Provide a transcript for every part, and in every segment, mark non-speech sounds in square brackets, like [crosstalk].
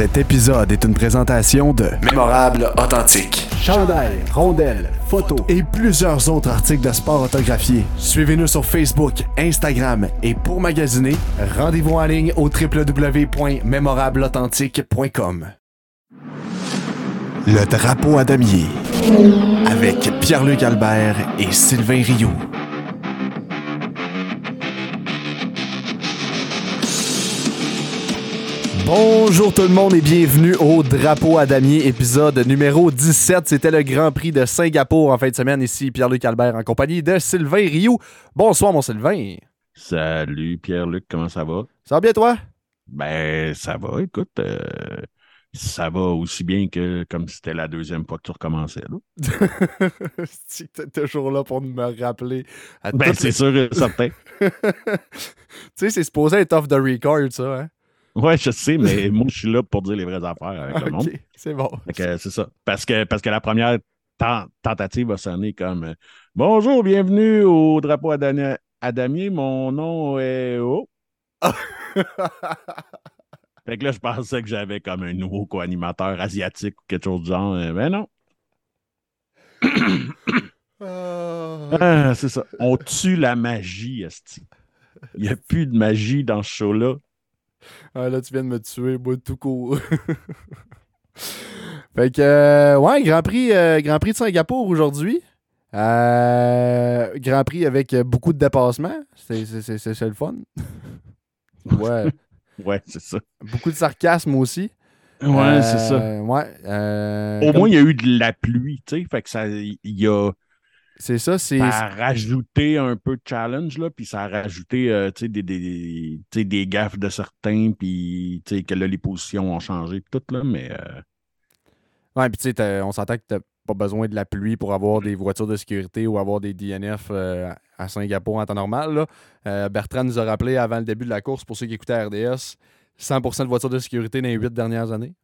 Cet épisode est une présentation de Mémorable Authentique. Chandail, rondelles, photos et plusieurs autres articles de sport autographiés. Suivez-nous sur Facebook, Instagram et pour magasiner, rendez-vous en ligne au www.mémorableauthentique.com. Le drapeau à damier avec Pierre-Luc Albert et Sylvain Rioux. Bonjour tout le monde et bienvenue au Drapeau à damier, épisode numéro 17. C'était le Grand Prix de Singapour en fin de semaine. Ici Pierre-Luc Albert en compagnie de Sylvain Rioux. Bonsoir mon Sylvain. Salut Pierre-Luc, comment ça va? Ça va bien toi? Ben ça va, écoute, euh, ça va aussi bien que comme si c'était la deuxième fois que tu recommençais. Là. [laughs] tu es toujours là pour me rappeler. À Ben c'est les- sûr certain. [laughs] tu sais, c'est supposé être off the record ça, hein? Ouais, je sais, mais [laughs] moi je suis là pour dire les vraies affaires avec le [laughs] monde. C'est bon. C'est ça. Parce que, parce que la première ten- tentative va sonner comme euh, Bonjour, bienvenue au drapeau à, Dani- à damier. Mon nom est Oh. [laughs] Fait que là, je pensais que j'avais comme un nouveau co-animateur asiatique ou quelque chose du genre. Euh, Ben non. [coughs] Ah, Ah, c'est ça. On tue la magie, Esti. Il n'y a plus de magie dans ce show-là. [laughs] Ah, là, tu viens de me tuer, moi, tout court. [laughs] fait que, euh, ouais, Grand Prix, euh, Grand Prix de Singapour aujourd'hui. Euh, Grand Prix avec beaucoup de dépassements. C'est le fun. [laughs] ouais. Ouais, c'est ça. Beaucoup de sarcasme aussi. Ouais, c'est ça. Ouais. Au comme- moins, il y a eu de la pluie, tu sais. Fait que ça, il y a, C'est ça, c'est. ça a rajouté un peu de challenge, là. Puis ça a rajouté, euh, des, des, des gaffes de certains. Puis, que là, les positions ont changé, puis tout, là. Mais, euh, Ouais, puis tu sais, on s'entend que t'as pas besoin de la pluie pour avoir des voitures de sécurité ou avoir des DNF euh, à Singapour en temps normal. là. Euh, Bertrand nous a rappelé avant le début de la course, pour ceux qui écoutaient RDS, 100% de voitures de sécurité dans les huit dernières années.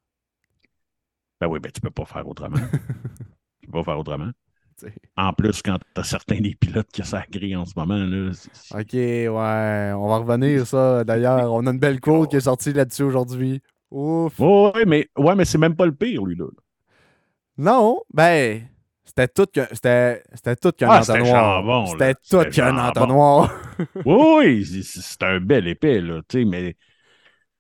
ben oui, ben tu peux pas faire autrement. [laughs] tu peux pas faire autrement. T'sais. En plus, quand t'as certains des pilotes qui sont grille en ce moment, là. Ok, ouais, on va revenir ça. D'ailleurs, on a une belle quote qui est sortie là-dessus aujourd'hui. Ouf. Ouais, ouais, mais, ouais, mais c'est même pas le pire, lui, là. Non, ben, c'était tout que c'était c'était tout qu'un Ah, c'était entonnoir. C'était tout qu'un entonnoir. Oui, oui, c'est- un bel épée, là, tu sais, mais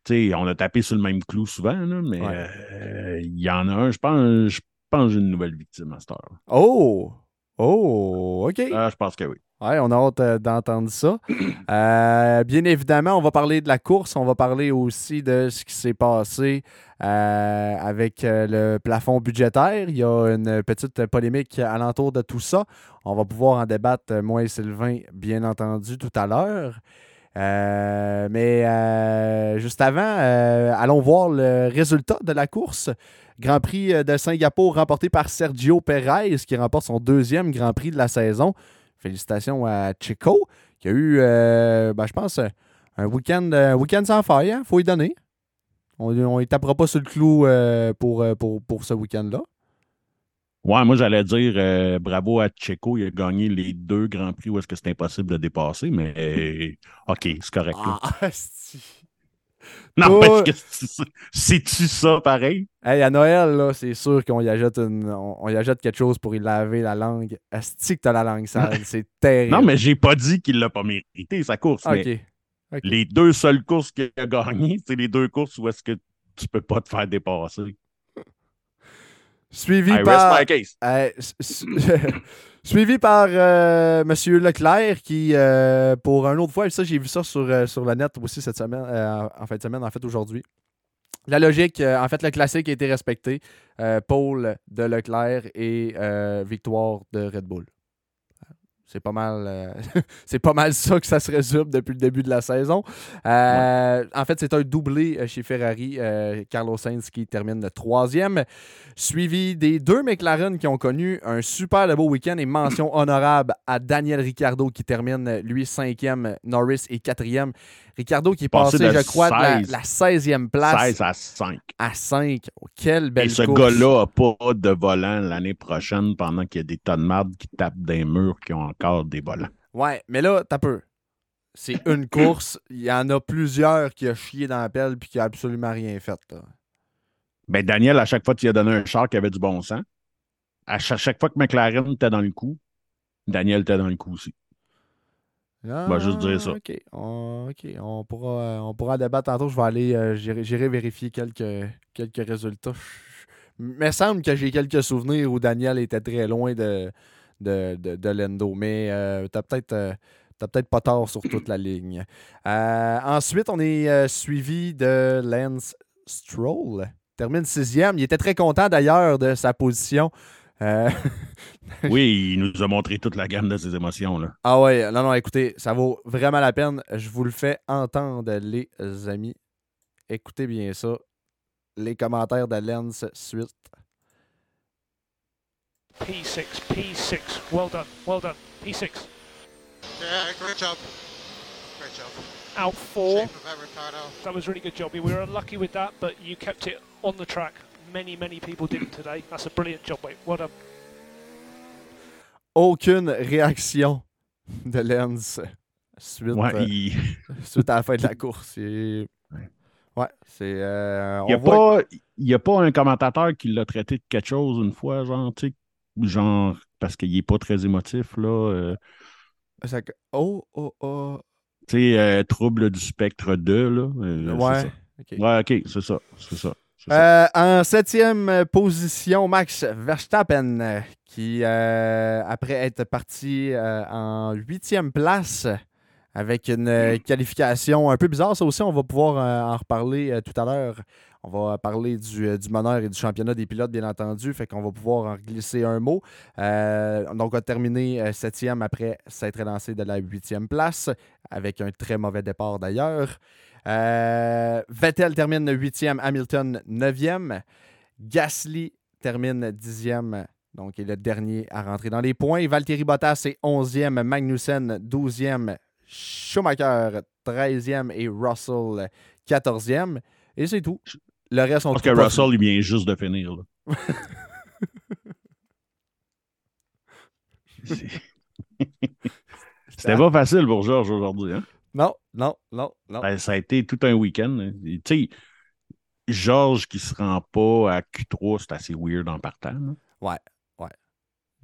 tu sais, on a tapé sur le même clou souvent, là, mais Ouais. euh, il y en a un, je pense, pense que j'ai une nouvelle victime à cette heure. Oh! Oh! OK. Ah, je pense que oui. Ouais, on a hâte euh, d'entendre ça. [clears throat] Euh, bien évidemment, on va parler de la course. On va parler aussi de ce qui s'est passé euh, avec euh, le plafond budgétaire. Il y a une petite polémique alentour de tout ça. On va pouvoir en débattre, euh, moi et Sylvain, bien entendu, tout à l'heure. Euh, mais euh, juste avant, euh, allons voir le résultat de la course. Grand Prix euh, de Singapour remporté par Sergio Perez, qui remporte son deuxième Grand Prix de la saison. Félicitations à Chico, qui a eu, euh, ben, je pense, euh, un week-end week-end sans faille. Il faut y donner. On ne tapera pas sur le clou euh, pour, pour, pour ce week-end-là. Ouais, moi, j'allais dire euh, bravo à Checo, il a gagné les deux grands prix où est-ce que c'est impossible de dépasser, mais euh, OK, c'est correct. là. Ah. [laughs] non, que c'est- c'est-tu ça pareil? Hey, à Noël, là, c'est sûr qu'on y, ajoute une- on, on y ajoute quelque chose pour y laver la langue. Asti que t'as la langue sale. [laughs] C'est terrible. Non, mais j'ai pas dit qu'il l'a pas mérité, sa course. mais. Les deux seules courses qu'il a gagnées, c'est les deux courses où est-ce que tu peux pas te faire dépasser. Suivi I par... Euh, [laughs] Suivi par euh, Monsieur Leclerc qui, euh, pour un autre fois, et ça j'ai vu ça sur, euh, sur le net aussi cette semaine, euh, en fin de semaine, en fait aujourd'hui. La logique, en fait, le classique a été respecté. Pole de Leclerc et victoire de Red Bull. C'est pas mal, euh, [laughs] c'est pas mal ça que ça se résume depuis le début de la saison. Euh, En fait, c'est un doublé euh, chez Ferrari. euh, Carlos Sainz qui termine le troisième, suivi des deux McLaren qui ont connu un super beau week-end et mention [coughs] honorable à Daniel Ricciardo qui termine lui cinquième, Norris est quatrième. Ricciardo qui est passé, je crois, de la, 16. la 16e place 16 à 5. à 5. Oh, quelle belle Et ce gars-là n'a pas de volant l'année prochaine pendant qu'il y a des tonnes de marde qui tapent des murs qui ont encore des volants. Ouais, mais là, t'as peu. C'est une [clears throat] course. Il y en a plusieurs qui a chié dans la pelle puis qui a absolument rien fait. là. Ben, Daniel, à chaque fois, tu lui as donné un char qui avait du bon sens. À chaque, chaque fois que McLaren était dans le coup, Daniel était dans le coup aussi. Ah, va juste dire ça. OK. On, OK. On pourra, on pourra débattre tantôt. Je vais aller. euh, J'irai j'irai vérifier quelques, quelques résultats. Il me semble que j'ai quelques souvenirs où Daniel était très loin de, de, de, de Lendo. Mais euh, t'as peut-être. euh, T'as peut-être pas tort sur toute la ligne. Euh, ensuite, on est euh, suivi de Lance Stroll. Termine sixième. Il était très content d'ailleurs de sa position. Euh, [laughs] Oui, il nous a montré toute la gamme de ses émotions. Là. Ah ouais, non, non, écoutez, ça vaut vraiment la peine. Je vous le fais entendre, les amis. Écoutez bien ça. Les commentaires de Lens suite. P6, P6. Well done, well done. P6. Yeah, great job. Great job. Out four. That, Ricardo. That was really good job. We were unlucky with that, but you kept it on the track. Many, many people didn't today. That's a brilliant job, mate. Well done. Aucune réaction de Lens suite, Ouais, euh, il suite à la fin de la course. Et- Ouais. C'est. euh, n'y on a, voit- pas- il y a pas un commentateur qui l'a traité de quelque chose une fois, genre, tu sais, genre, parce qu'il n'est pas très émotif, là. euh, ça- Oh, oh, oh. tu sais, euh, trouble du spectre 2, là. euh, Ouais. Ouais, ok, c'est ça. C'est ça. Euh, en septième position, Max Verstappen, euh, qui, euh, après être parti euh, en huitième place, avec une euh, qualification un peu bizarre, ça aussi, on va pouvoir euh, en reparler euh, tout à l'heure. On va parler du, euh, du meneur et du championnat des pilotes, bien entendu, fait qu'on va pouvoir en glisser un mot. Euh, donc, on a terminé euh, septième après s'être lancé de la huitième place, avec un très mauvais départ d'ailleurs. Vettel termine 8e, Hamilton 9e. Gasly termine 10e, donc est le dernier à rentrer dans les points. Valtteri Bottas est 11e, Magnussen 12e, Schumacher 13e et Russell 14e. Et c'est tout. Le reste, on Parce que pas Russell, il vient juste de finir, là. [laughs] C'était pas facile pour Georges aujourd'hui, hein? Non, non, non, non. Ben, ça a été tout un week-end. hein. Tu sais, Georges qui se rend pas à Q3, c'est assez weird en partant. là.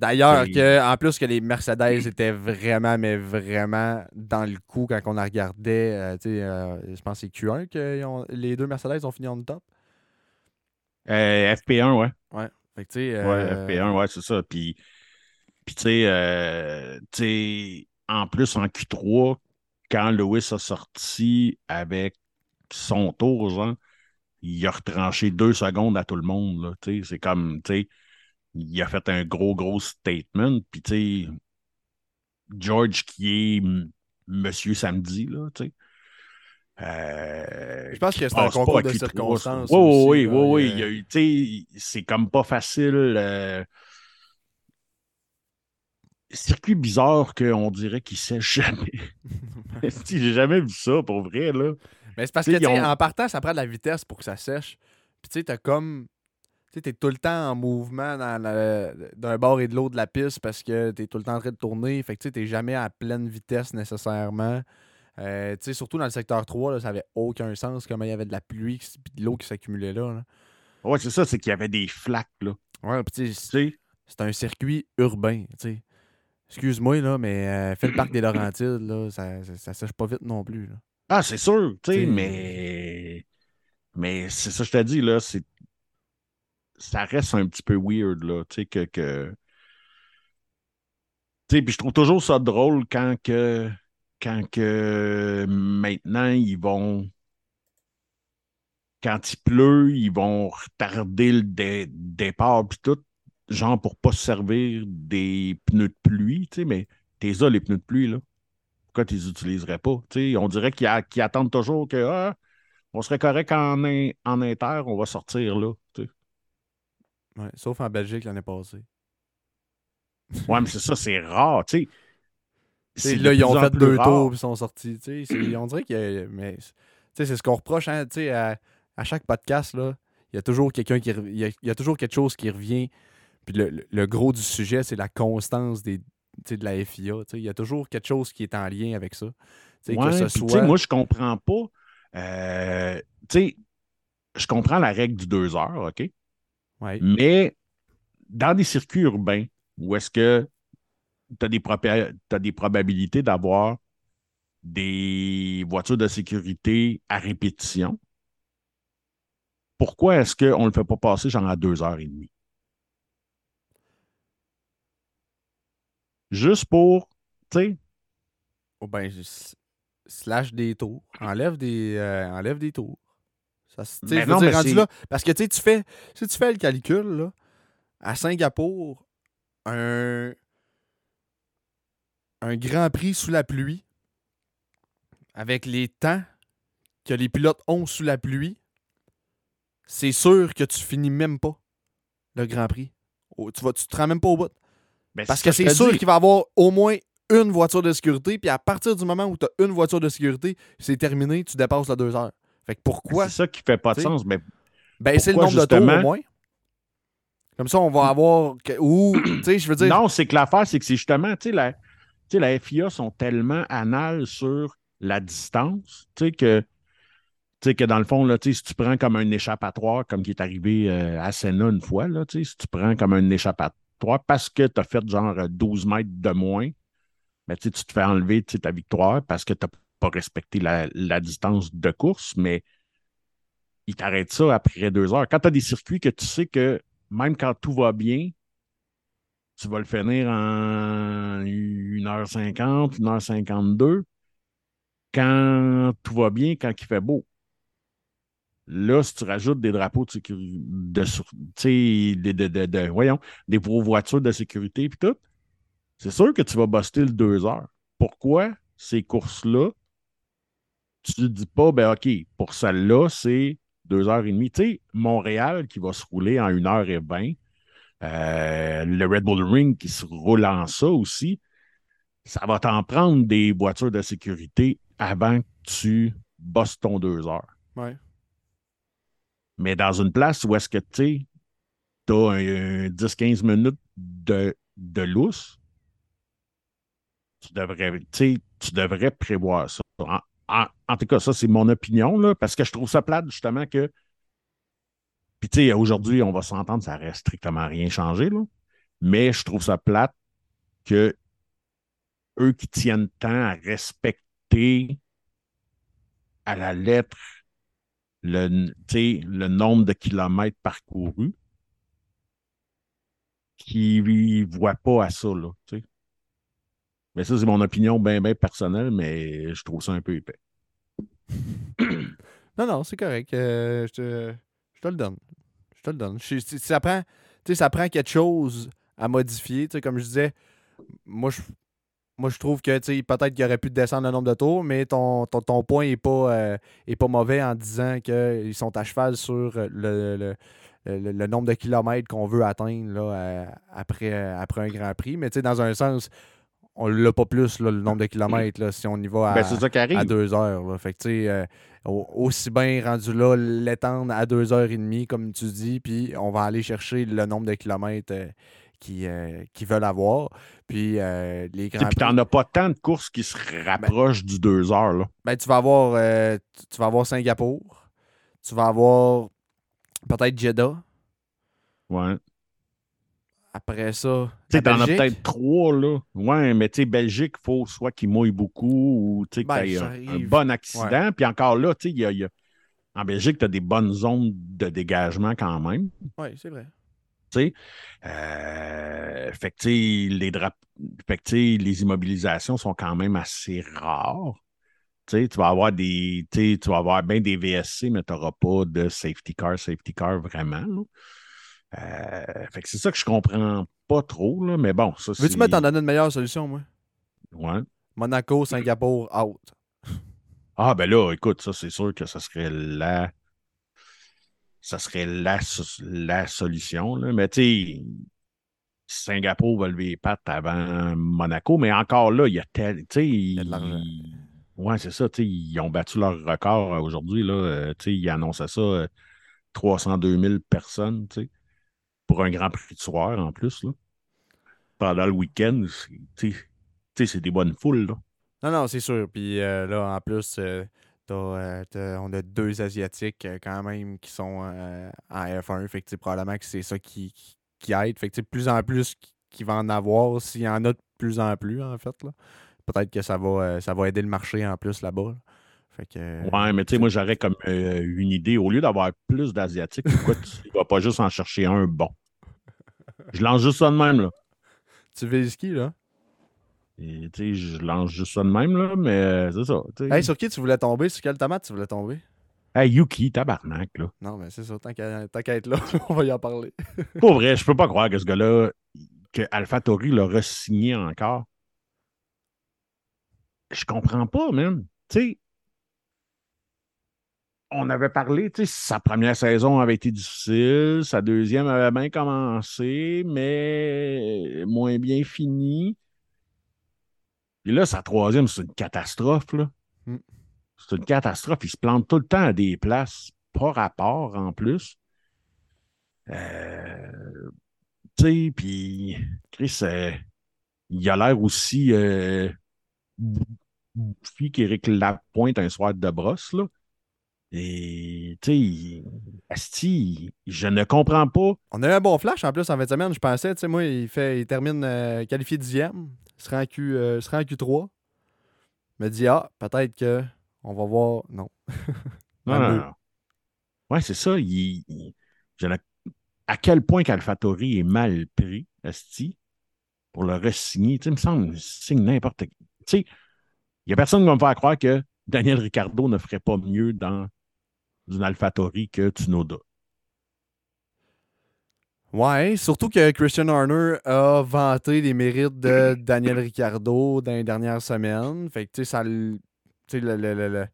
D'ailleurs, que, en plus que les Mercedes étaient vraiment, mais vraiment dans le coup quand on la regardait. euh, euh, je pense que c'est Q1 que ont- les deux Mercedes ont fini en top. Euh, FP1, ouais. Fait que, Ouais, euh, FP1, ouais, c'est ça. Puis, puis tu sais, euh, en plus, en Q3, quand Lewis a sorti avec son tour, genre, il a retranché deux secondes à tout le monde. C'est comme, tu sais, il a fait un gros, gros statement. Puis, tu sais, George qui est Monsieur Samedi, là, tu sais. Euh, Je pense que c'est un concours de Q3, circonstances Oui, oui, oui, oui. tu sais, c'est comme pas facile. euh, Circuit bizarre qu'on dirait qu'il sèche jamais. [laughs] [laughs] J'ai jamais vu ça pour vrai, là. Mais c'est parce Tu que, ont- en partant, ça prend de la vitesse pour que ça sèche. Puis, tu sais, t'as comme. Tu sais, t'es tout le temps en mouvement d'un bord et de l'autre de la piste parce que t'es tout le temps en train de tourner. Fait que, tu t'es jamais à pleine vitesse nécessairement. Euh, tu sais, surtout dans le secteur 3, là, ça avait aucun sens comment il y avait de la pluie et de l'eau qui s'accumulait là. là. Ouais, c'est ça, c'est qu'il y avait des flaques, là. Ouais, tu Tu c'est un circuit urbain, tu sais. Excuse-moi, là, mais euh, fais le parc des Laurentides, là, ça, ça, ça sèche pas vite non plus. Là. Ah, c'est sûr, tu sais, T'sais- mais. Mais c'est ça, que je te dis, là, c'est. Ça reste un petit peu weird, là, tu sais, que. Tu sais, puis je trouve toujours ça drôle quand que. Quand que maintenant, ils vont. Quand il pleut, ils vont retarder le dé- départ, puis tout, genre pour pas se servir des pneus de pluie, tu sais, mais t'es ça, les pneus de pluie, là pourquoi tu les utiliserais pas? Tu sais, on dirait qu'ils attendent toujours que ah, on serait correct en, en inter, on va sortir là. tu sais. Ouais, sauf en Belgique l'année passée. Ouais, mais c'est ça, c'est rare, tu sais. [laughs] Là, ils ont fait deux rare. tours et ils sont sortis. t'sais, [clears throat] On dirait que. Mais tu sais, c'est ce qu'on reproche hein, à, à chaque podcast. Là, il y a toujours quelqu'un qui il y a, il y a toujours quelque chose qui revient. Puis le, le- le gros du sujet, c'est la constance des, de la FIA. Il y a toujours quelque chose qui est en lien avec ça. Ouais, que ce soit. sais, moi, je comprends pas. euh, tu sais, je comprends la règle du deux heures, OK? Ouais. Mais dans des circuits urbains, où est-ce que tu as, des proba- t'as des probabilités d'avoir des voitures de sécurité à répétition, pourquoi est-ce qu'on ne le fait pas passer genre à deux heures et demie? Juste pour, tu sais, Oh, ben, slash des tours. Enlève des, euh, enlève des tours. Ça, Mais non, dire, mais rendu c'est- là, parce que tu fais, si tu fais le calcul, là, à Singapour, un, un Grand Prix sous la pluie, avec les temps que les pilotes ont sous la pluie, c'est sûr que tu finis même pas le Grand Prix. Oh, Tu, vas, tu te rends même pas au bout. Parce que je c'est sûr qu'il va y avoir au moins une voiture de sécurité, puis à partir du moment où tu as une voiture de sécurité, c'est terminé, tu dépasses la deux heures. Fait que pourquoi? C'est ça qui fait pas de sens. Mais Ben, c'est le nombre de tours au moins. Comme ça, on va avoir. Ou, tu sais, je veux dire. non, c'est que l'affaire, c'est que c'est justement, tu sais, la, la FIA sont tellement anales sur la distance, tu sais, que, tu sais, que dans le fond, là, si tu prends comme un échappatoire, comme qui est arrivé euh, à Senna une fois, là, si tu prends comme un échappatoire parce que tu as fait genre euh, 12 mètres de moins, ben, tu te fais enlever ta victoire parce que tu n'as pas respecté la, distance de course, mais ils t'arrêtent ça après deux heures. Quand tu as des circuits que tu sais que même quand tout va bien, tu vas le finir en 1h50, 1h52. Quand tout va bien, quand il fait beau. Là, si tu rajoutes des drapeaux de sécurité, de, de, de- de- voyons, des vo- voitures de sécurité et tout, c'est sûr que tu vas buster le deux heures. Pourquoi ces courses-là, tu te dis pas, ben OK, pour celle-là, c'est deux heures et demie. Tu sais, Montréal qui va se rouler en 1h20, euh, le Red Bull Ring qui se roule en ça aussi, ça va t'en prendre des voitures de sécurité avant que tu bosses ton deux heures. Ouais. Mais dans une place où est-ce que tu as un, 10-15 minutes de, de lousse, tu devrais, tu devrais prévoir ça. En, en- tout cas, ça, c'est mon opinion, là, parce que je trouve ça plate, justement, que. Puis, tu sais, aujourd'hui, on va s'entendre, ça reste strictement rien changé, là. Mais je trouve ça plate que eux qui tiennent tant à respecter à la lettre le, le nombre de kilomètres parcourus, qui ne voient pas à ça, là. Mais ça, c'est mon opinion bien, personnelle, mais je trouve ça un peu épais. Non, non, c'est correct. Euh, je, te, je te le donne. Je te le donne. Je- ça, prend, ça prend quelque chose à modifier. Comme je disais, moi, je, moi, je trouve que peut-être qu'il aurait pu descendre le nombre de tours, mais ton, ton, ton point n'est pas, euh, est pas mauvais en disant qu'ils sont à cheval sur le, le, le- nombre de kilomètres qu'on veut atteindre là, euh, après, après un Grand Prix. Mais dans un sens, on l'a pas plus, là, le nombre de kilomètres, là, si on y va à, Ben, ça à deux heures. Là. Fait que, euh, au- aussi bien rendu là, l'étendre à deux heures et demie, comme tu dis, puis on va aller chercher le nombre de kilomètres euh, qui, euh, qui veulent avoir. Puis euh, les grands Puis t'en as pas tant de courses qui se rapprochent du deux heures, là. ben, tu vas avoir euh, tu- tu vas avoir Singapour, tu vas avoir peut-être Jeddah. Ouais. Après ça, Tu sais, t'en as peut-être trois, là. Ouais, mais tu sais, Belgique, il faut soit qu'il mouille beaucoup ou tu sais, Ben, t'aies ça un, bon accident. Puis encore là, tu sais, il y a, y en Belgique, tu as des bonnes zones de dégagement quand même. Oui, c'est vrai. tu sais. Euh, fait que, les drap- fait que, les immobilisations sont quand même assez rares. Tu vas avoir des, tu vas avoir bien des VSC, mais tu n'auras pas de safety car, safety car vraiment. là. Euh, fait que c'est ça que je comprends pas trop, là, mais bon, ça. Veux-tu me t'en donner une meilleure solution, moi? Ouais. Monaco, Singapour, out. Ah, ben là, écoute, ça, c'est sûr que ça serait la. Ça serait la, la solution, là. Mais tu sais, Singapour va lever les pattes avant Monaco, mais encore là, il y a tel. Tu sais, y a de l'argent. ils- Ouais, c'est ça. Ils ont battu leur record euh, aujourd'hui. là. Euh, Ils annonçaient ça euh, 302 000 personnes, tu sais, pour un grand prix de soir en plus. Là. Pendant le week-end, c'est- des bonnes foules. Là. Non, non, c'est sûr. Puis euh, là, en plus, euh, euh, on a deux Asiatiques quand même qui sont en F1. Fait que probablement que c'est ça qui, qui, qui aide. Fait que plus en plus qui- va en avoir, s'il y en a de plus en plus, en fait. Peut-être que ça va, ça va aider le marché en plus là-bas. là. Fait que, Ouais, mais tu sais, moi, j'aurais comme euh, une idée. Au lieu d'avoir plus d'Asiatiques, pourquoi tu ne vas pas juste en chercher un bon? Je lance juste ça de même, là. Tu vises qui, là? Et, tu sais, je lance juste ça de même, là, mais euh, c'est ça. Hey, sur qui tu voulais tomber? Sur quelle tomate tu voulais tomber? Hey, Yuki, tabarnak, là. Non, mais c'est ça. Tant qu'à, tant qu'à être là, [laughs] on va y en parler. [laughs] Pour vrai, je peux pas croire que ce gars-là, que AlphaTauri l'a re-signé encore. Je comprends pas, même. Tu sais, on avait parlé, tu sais, sa première saison avait été difficile, sa deuxième avait bien commencé, mais moins bien fini. Et là, sa troisième, c'est une catastrophe, là. Mm. C'est une catastrophe. Il se plante tout le temps à des places, pas rapport en plus. Euh, tu sais, puis Chris, euh, il a l'air aussi euh, bou- bouffi qu'Éric Lapointe un soir de brosse, là. Et, tu sais, je ne comprends pas. On a eu un bon flash en plus en fin de semaine, je pensais. Tu sais, moi, il, fait, il termine euh, qualifié dixième. Il sera en, Q, euh, il sera en Q3. Il me dit, ah, peut-être que on va voir. Non. [laughs] Non, non, non. Ouais, c'est ça. il- il- je ne- à quel point qu'AlphaTauri est mal pris, Asti, pour le re-signer. Tu sais, il me semble, il signe n'importe qui. Tu sais, il n'y a personne qui va me faire croire que Daniel Ricciardo ne ferait pas mieux dans une AlphaTauri que Tsunoda. Ouais, surtout que Christian Horner a vanté les mérites de [coughs] Daniel Ricciardo dans les dernières semaines. Fait que, tu sais, ça. Tu sais, le. le, le- le-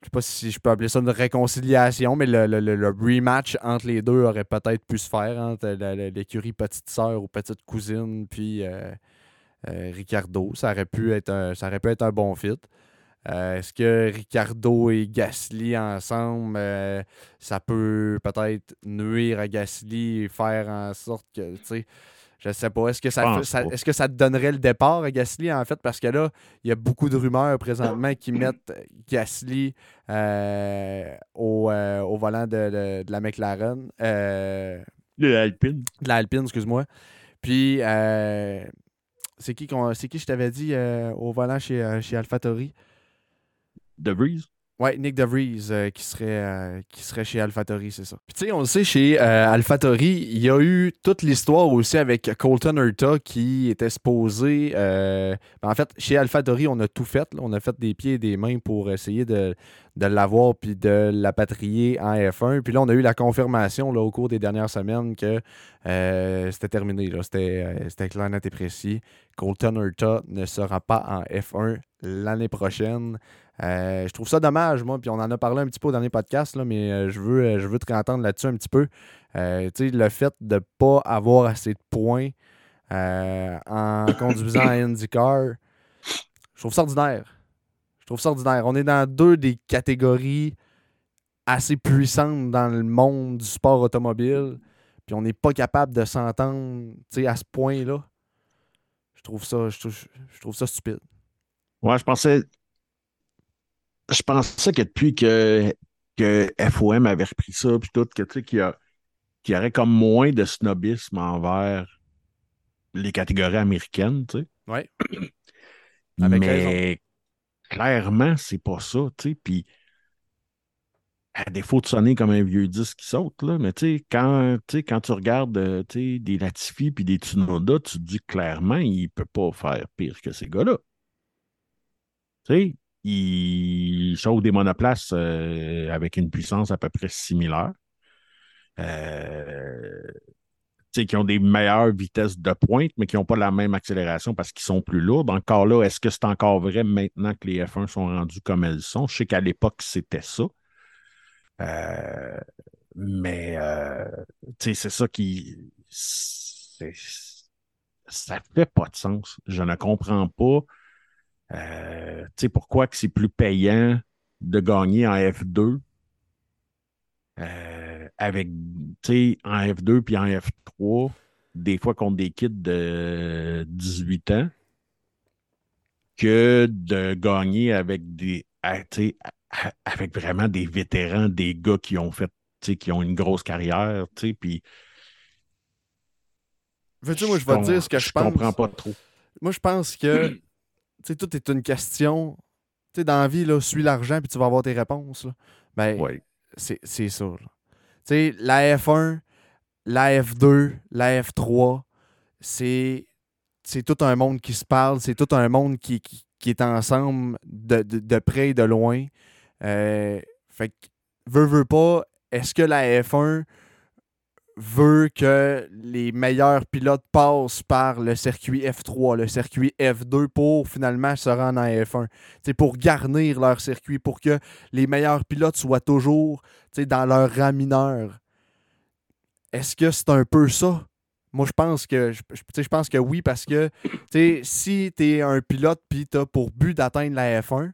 je sais pas si je peux appeler ça une réconciliation, mais le, le- le- le rematch entre les deux aurait peut-être pu se faire entre l'écurie petite sœur ou petite cousine, puis euh, euh, Ricardo. Ça aurait pu être un, ça aurait pu être un bon fit. Euh, Est-ce que Ricardo et Gasly ensemble, euh, ça peut peut-être nuire à Gasly et faire en sorte que, tu sais, je sais pas. Est-ce que ça, est-ce que ça te donnerait le départ à Gasly, en fait? Parce que là, il y a beaucoup de rumeurs présentement qui [coughs] mettent Gasly euh, au, euh, au volant de, de- de la McLaren. euh, L'Alpine. de l'Alpine, excuse-moi. Puis, c'est qui, c'est qui je t'avais dit au volant chez, chez AlphaTauri? De Vries. Ouais, Nick DeVries euh, qui, serait, euh, qui serait chez AlphaTauri, c'est ça. Puis tu sais, on le sait, chez euh, il y a eu toute l'histoire aussi avec Colton Herta qui était supposé... euh, ben, en fait, chez AlphaTauri, on a tout fait. là. On a fait des pieds et des mains pour essayer de, de l'avoir puis de l'apatrier en F1. Puis là, on a eu la confirmation là, au cours des dernières semaines que euh, c'était terminé. C'était euh, clair, net et précis. Colton Herta ne sera pas en F1 l'année prochaine. Euh, je trouve ça dommage, moi, puis on en a parlé un petit peu au dernier podcast, là, mais euh, je, veux, je veux te entendre là-dessus un petit peu. Le fait de ne pas avoir assez de points en conduisant à IndyCar, je trouve ça ordinaire. Je trouve ça ordinaire. On est dans deux des catégories assez puissantes dans le monde du sport automobile, puis on n'est pas capable de s'entendre à ce point-là. Je trouve ça, je trouve, je trouve ça stupide. Ouais, je pensais. Je pensais que depuis que, que FOM avait repris ça, puis tout, que tu sais, qu'il y, a- qu'il y aurait comme moins de snobisme envers les catégories américaines, tu sais. Ouais. [clears throat] Avec Mais clairement, c'est pas ça, tu sais. Puis, à défaut de sonner comme un vieux disque qui saute, là, mais tu sais, quand, quand tu regardes euh, des Latifi puis des Tsunoda, tu te dis clairement, il peut pas faire pire que ces gars-là. Tu sais, ils chauffent des monoplaces euh, avec une puissance à peu près similaire. Euh, qui ont des meilleures vitesses de pointe, mais qui n'ont pas la même accélération parce qu'ils sont plus lourds. Encore là, est-ce que c'est encore vrai maintenant que les F1 sont rendus comme elles sont? Je sais qu'à l'époque, c'était ça. Euh, mais euh, c'est ça qui. Ça fait pas de sens. Je ne comprends pas. Euh, pourquoi que c'est plus payant de gagner en F2 euh, avec, tu sais, en F2 puis en F3, des fois contre des kids de 18 ans, que de gagner avec des à- tu sais, à- avec vraiment des vétérans, des gars qui ont fait, tu sais, qui ont une grosse carrière, tu sais, puis Veux-tu, moi, je vais te dire ce que je, pense. comprends pas trop. Moi, je pense que [clears throat] tu sais, tout est une question. Tu sais, dans la vie, là, suis l'argent puis tu vas avoir tes réponses. là. Ben, Ouais. C'est ça. Tu sais, la F1, la F2, la F3, c'est tout un monde qui se parle, c'est tout un monde qui, est ensemble de, près et de loin. Euh, fait que, veut, veut pas, est-ce que la F1 veut que les meilleurs pilotes passent par le circuit F3, le circuit F2 pour finalement se rendre en F1. C'est pour garnir leur circuit, pour que les meilleurs pilotes soient toujours dans leur rang mineur. Est-ce que c'est un peu ça? Moi, je pense que je, je- pense que oui, parce que si tu es un pilote puis tu as pour but d'atteindre la F1,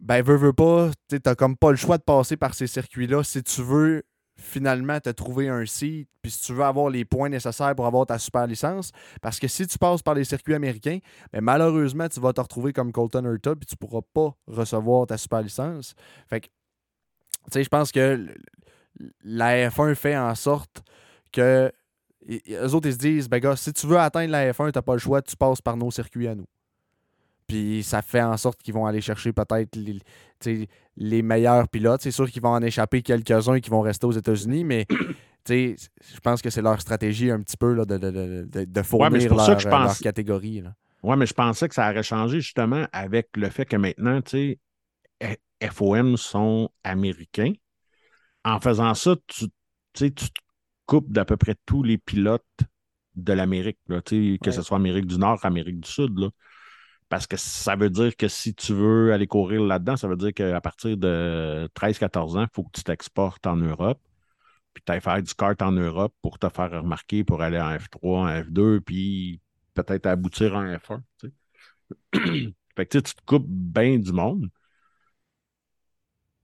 ben, veux, veux pas, tu n'as comme pas le choix de passer par ces circuits-là si tu veux finalement te trouver un site, puis si tu veux avoir les points nécessaires pour avoir ta super licence. Parce que si tu passes par les circuits américains, ben, malheureusement, tu vas te retrouver comme Colton Herta, puis tu pourras pas recevoir ta super licence. Fait que, tu sais, je pense que la F1 fait en sorte que. Eux autres, ils se disent, ben gars, si tu veux atteindre la F1, t'as pas le choix, tu passes par nos circuits à nous. Puis ça fait en sorte qu'ils vont aller chercher peut-être les, les meilleurs pilotes. C'est sûr qu'ils vont en échapper quelques-uns qui vont rester aux États-Unis, mais je pense que c'est leur stratégie un petit peu là, de, de, de, de- fournir c'est pour leur, pense- catégorie. Ouais, mais je pensais que ça aurait changé justement avec le fait que maintenant, tu sais, FOM sont américains. En faisant ça, tu, tu te coupes d'à peu près tous les pilotes de l'Amérique, que Ouais. ce soit Amérique du Nord, Amérique du Sud. Là. Parce que ça veut dire que si tu veux aller courir là-dedans, ça veut dire qu'à partir de 13-14 ans, il faut que tu t'exportes en Europe. Puis tu ailles faire du kart en Europe pour te faire remarquer pour aller en F3, en F2, puis peut-être aboutir en F1. tu sais. [clears throat] fait que tu te coupes bien du monde.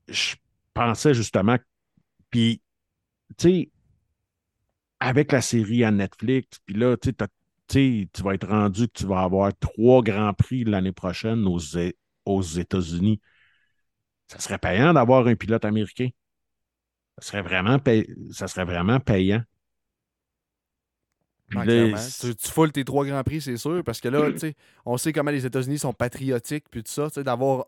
Je pensais justement, puis tu sais, avec la série à Netflix, puis là, tu sais, t'as- tu vas être rendu que tu vas avoir trois grands prix l'année prochaine aux, États-Unis. Ça serait payant d'avoir un pilote américain. Ça serait vraiment, pay- ça serait vraiment payant. Là, Tu, tu foules tes trois grands prix, c'est sûr, parce que là, on sait comment les États-Unis sont patriotiques, puis tout ça, d'avoir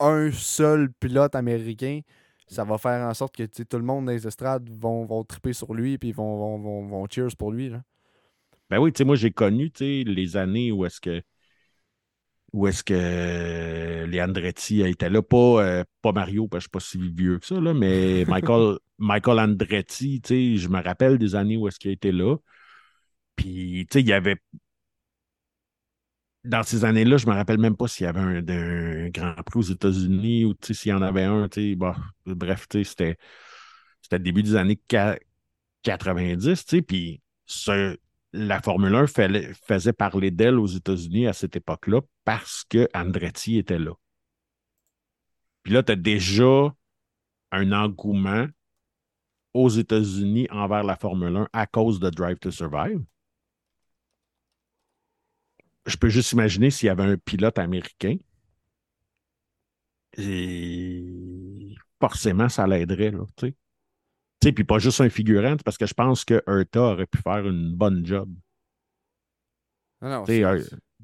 un seul pilote américain, ça va faire en sorte que tout le monde dans les estrades vont, vont triper sur lui, puis vont, vont, vont, vont cheers pour lui. Là. Ben oui, tu sais, moi, j'ai connu, tu sais, les années où est-ce que où est-ce que les Andretti étaient là. Pas, euh, pas Mario, parce que je suis pas si vieux que ça, là, mais [laughs] Michael, Michael Andretti, tu sais, je me rappelle des années où est-ce qu'il était là. Puis, tu sais, il y avait... Dans ces années-là, je me rappelle même pas s'il y avait un, un Grand Prix aux États-Unis ou, tu sais, s'il y en avait un, tu sais, bon, bref, tu sais, c'était... C'était le début des années qua- 90, tu sais, puis ce, la Formule 1 fallait- faisait parler d'elle aux États-Unis à cette époque-là parce que Andretti était là. Puis là, tu as déjà un engouement aux États-Unis envers la Formule 1 à cause de Drive to Survive. Je peux juste imaginer s'il y avait un pilote américain. Et forcément, ça l'aiderait, là, tu sais. Tu sais, puis pas juste un figurant, parce que je pense que Herta aurait pu faire une bonne job. Non, Tu sais,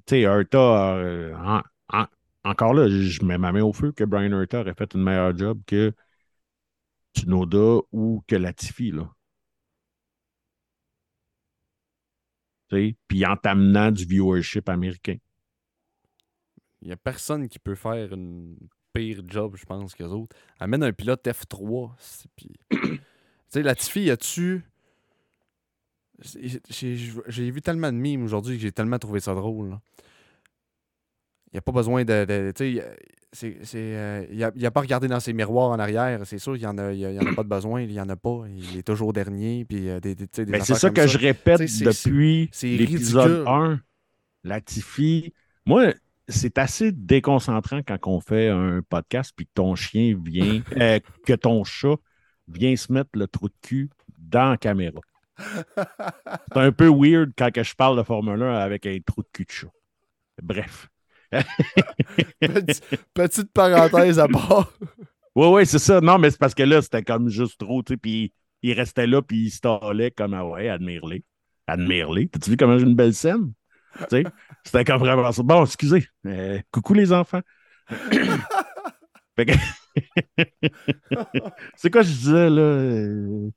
c'est- euh, en- en- encore là, je mets ma main au feu que Brian Herta aurait fait une meilleure job que Tsunoda ou que Latifi, là. Puis en t'amenant du viewership américain. Il n'y a personne qui peut faire une pire job, je pense, qu'eux autres. Amène un pilote F3. c'est- Puis... [clears throat] tu sais, Latifi, as-tu. J'ai vu tellement de mimes aujourd'hui que j'ai tellement trouvé ça drôle. Il n'y a pas besoin de. de- tu sais, c'est- c'est, euh, il n'a pas regardé dans ses miroirs en arrière. C'est sûr qu'il n'y en, a- il y a- il y en a pas de besoin. Il n'y en a pas. Il est toujours dernier. Puis, euh, des, des, tu sais, des c'est ça que je répète depuis l'épisode ridicule. 1. Latifi, moi, c'est assez déconcentrant quand on fait un podcast puis que ton chien vient, euh, que ton chat vient se mettre le trou de cul dans la caméra. C'est un peu weird quand que je parle de Formule 1 avec un trou de cul de chat. Bref. [laughs] Petit- petite parenthèse à part. Oui, oui, c'est ça. Non, mais c'est parce que là, c'était comme juste trop, tu sais, puis il restait là, puis il stallait comme, ah ouais, admire-les. Admire-les. T'as-tu vu comment j'ai une belle scène? Tu sais, c'était comme vraiment ça. Bon, excusez. Euh, coucou les enfants. [coughs] Fait que- [laughs] c'est quoi je disais, là? Euh,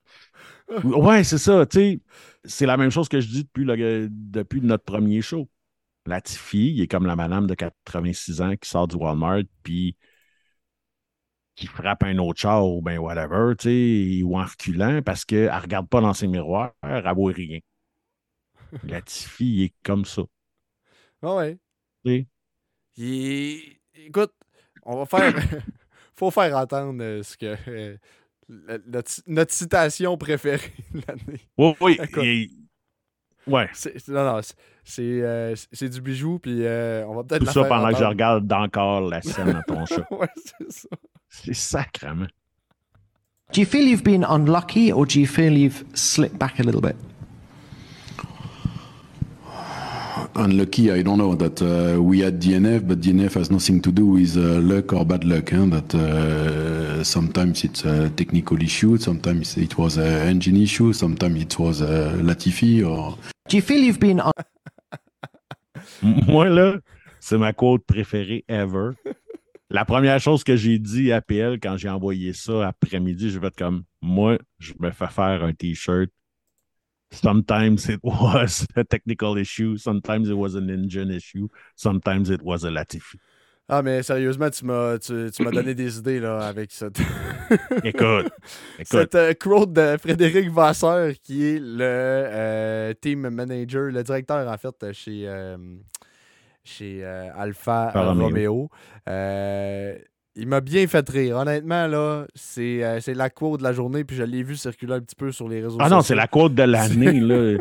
Ouais, c'est ça, tu sais. C'est la même chose que je dis depuis, le- depuis notre premier show. Latifi, il est comme la madame de 86 ans qui sort du Walmart, puis qui frappe un autre char ou ben whatever, tu sais, ou en reculant parce qu'elle ne regarde pas dans ses miroirs, elle ne voit rien. [laughs] Latifi, il est comme ça. Ah ouais. Il- Écoute, on va faire. [coughs] faut faire entendre euh, ce que. euh, la- notre, notre citation préférée [laughs] de l'année. Oui, oui. Et- Ouais. Non, non, c'est- c'est euh, c'est du bijou, puis euh, on va peut-être Tout la ça faire pendant que je regarde encore la [laughs] scène à ton chat. ouais, c'est ça. C'est sacrement. Do you feel you've been unlucky or do you feel you've slipped back a little bit? Unlucky, I don't know that uh, we had DNF, but DNF has nothing to do with uh, luck or bad luck. Hein? That uh, sometimes it's a technical issue, sometimes it was an engine issue, sometimes it was a Latifi or Do you feel you've been un- [laughs] Moi, là, c'est ma quote préférée ever. La première chose que j'ai dit à PL quand j'ai envoyé ça après-midi, je vais être comme moi, je me fais faire un t-shirt. Sometimes it [laughs] was a technical issue, sometimes it was an engine issue, sometimes it was a Latifi. Ah, mais sérieusement, tu m'as tu, tu m'as donné des idées là, avec cette, [laughs] Écoute, écoute, cette euh, quote de Frédéric Vasseur, qui est le euh, team manager, le directeur en fait chez, euh, chez euh, Alpha Romeo. Il m'a bien fait rire. Honnêtement, là, c'est euh, c'est la quote de la journée, puis je l'ai vu circuler un petit peu sur les réseaux ah sociaux. non, c'est la quote de l'année, [laughs] là.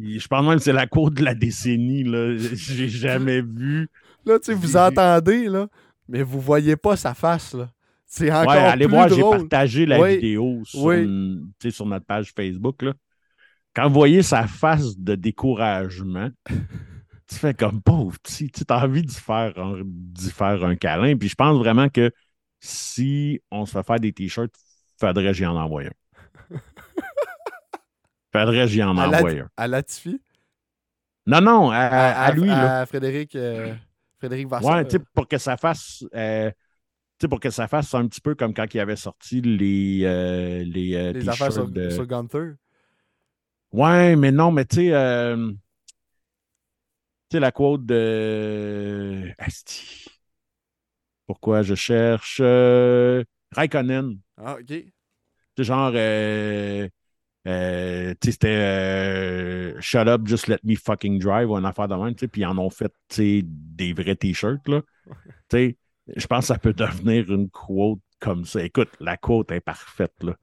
Je pense même que c'est la quote de la décennie, là. J'ai jamais vu. Là, tu sais, vous entendez, là, mais vous voyez pas sa face, là. C'est encore Ouais, allez plus voir, j'ai partagé la Oui, vidéo sur, oui. une- tu sais, sur notre page Facebook. Là. Quand vous voyez sa face de découragement, tu fais comme pauvre petit, tu as envie d'y faire, un, d'y faire un câlin. Puis je pense vraiment que si on se fait faire des t-shirts, faudrait que j'y en envoie un. [laughs] faudrait que j'y en envoie un. à Latifi, Non, non, à, à- à lui. là. à Frédéric, euh, Frédéric Vasseur. Ouais, tu sais, pour que ça fasse. euh, pour que ça fasse un petit peu comme quand il avait sorti les, euh, les, euh, les affaires sur, de- sur Gunther. Ouais, mais non, mais tu sais, euh, sais, la quote de. Asti. Pourquoi je cherche. Euh, Raikkonen. Ah, OK. Tu sais, genre. euh, euh, tu sais, c'était euh, Shut up, just let me fucking drive ou une affaire de même, tu sais, puis ils en ont fait, tu sais, des vrais t-shirts, là. Tu sais, je pense que ça peut devenir une quote comme ça. Écoute, la quote est parfaite, là.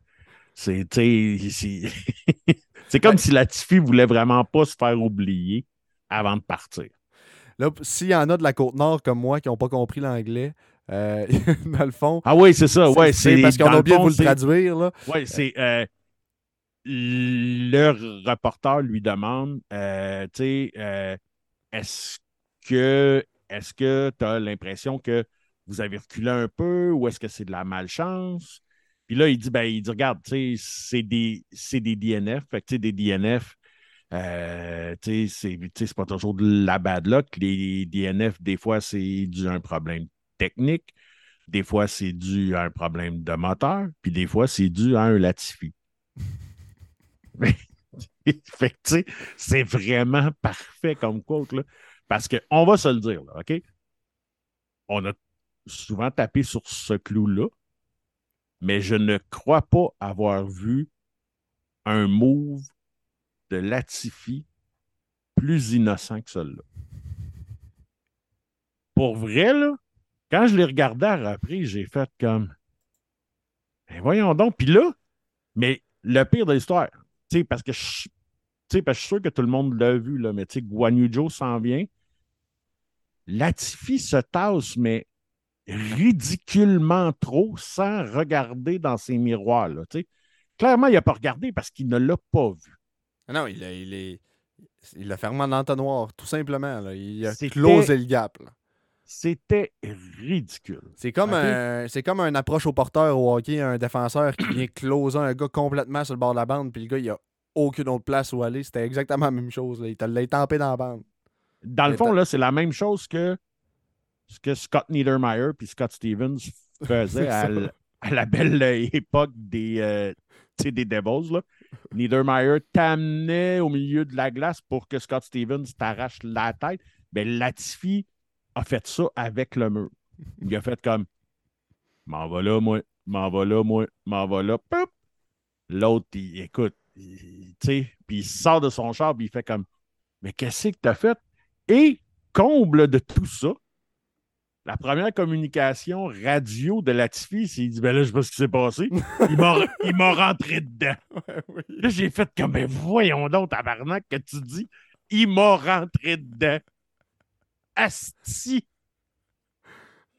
C'est, tu sais, c'est- [laughs] c'est comme si Latifi voulait vraiment pas se faire oublier avant de partir. Là, s'il y en a de la Côte-Nord comme moi qui n'ont pas compris l'anglais, euh, [laughs] dans le fond, Ah oui, c'est ça, ouais, c'est parce qu'on a oublié de vous le traduire. Là. Ouais, c'est. euh, le reporter lui demande euh, tu sais, est-ce que est-ce que tu as l'impression que vous avez reculé un peu ou est-ce que c'est de la malchance? Puis là, il dit, ben, il dit, regarde, tu sais, c'est des, c'est des DNF. Fait que, tu sais, des DNF, euh, c'est pas toujours de la bad luck. Les DNF, des fois, c'est dû à un problème technique. Des fois, c'est dû à un problème de moteur. Puis des fois, c'est dû à un Latifi. [laughs] fait c'est vraiment parfait comme quote, là. Parce qu'on va se le dire, là, OK? On a souvent tapé sur ce clou-là, mais je ne crois pas avoir vu un move de Latifi plus innocent que celui-là. Pour vrai, là, quand je l'ai regardé à reprise, j'ai fait comme. Ben voyons donc. Puis là, mais le pire de l'histoire, tu parce que je, suis sûr que tout le monde l'a vu, là, mais tu sais, Guan Yu s'en vient. Latifi se tasse, mais ridiculement trop, sans regarder dans ses miroirs. Là. Clairement, il n'a pas regardé parce qu'il ne l'a pas vu. Ah Non, il a, il est. Il a fermé en entonnoir, tout simplement. Là. Il a closé le gap. là. C'était ridicule. C'est comme, un, c'est comme un approche au porteur au hockey, un défenseur qui vient closer un gars complètement sur le bord de la bande, puis le gars, il a aucune autre place où aller. C'était exactement la même chose. là. Il l'a tampé dans la bande. Dans le fond, là, c'est la même chose que ce que Scott Niedermeyer puis Scott Stevens [laughs] faisaient à, la belle époque des, euh, des Devils. Là. Niedermeyer t'amenait au milieu de la glace pour que Scott Stevens t'arrache la tête. Ben, Latifi a fait ça avec le mur. Il a fait comme M'en va là, moi, m'en va moi, m'en va là. L'autre, il écoute, tu sais, puis il sort de son char, puis il fait comme Mais qu'est-ce que t'as fait? Et comble de tout ça, la première communication radio de Latifi, c'est il dit Ben là, je sais pas ce qui s'est passé. Il m'a rentré dedans. [laughs] Là, j'ai fait comme Mais voyons donc, tabarnak, que tu dis Il m'a rentré dedans. Asti,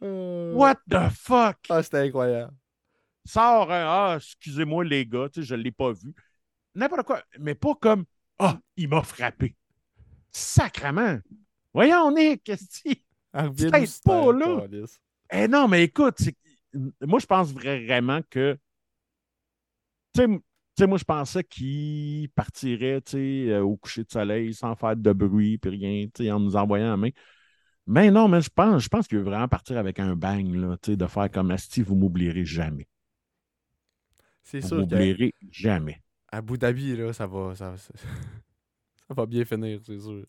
Euh, what the fuck? Ah, c'était incroyable. Sort un Ah, excusez-moi, les gars, tu sais, je ne l'ai pas vu. N'importe quoi, mais pas comme Ah, il m'a frappé. Sacrement. Voyons, Nick, qu'est-ce Peut-être pas, là. Eh non, mais écoute, moi, je pense vraiment que. Tu sais, moi, je pensais qu'il partirait euh, au coucher de soleil sans faire de bruit, puis rien, en nous envoyant la main. Mais non, mais je pense, je pense qu'il veut vraiment partir avec un bang, là, tu sais, de faire comme Asti, vous m'oublierez jamais. C'est Vous sûr qu'à m'oublierez jamais. Abu Dhabi, là, ça va, ça, ça, [laughs] ça va bien finir, c'est sûr.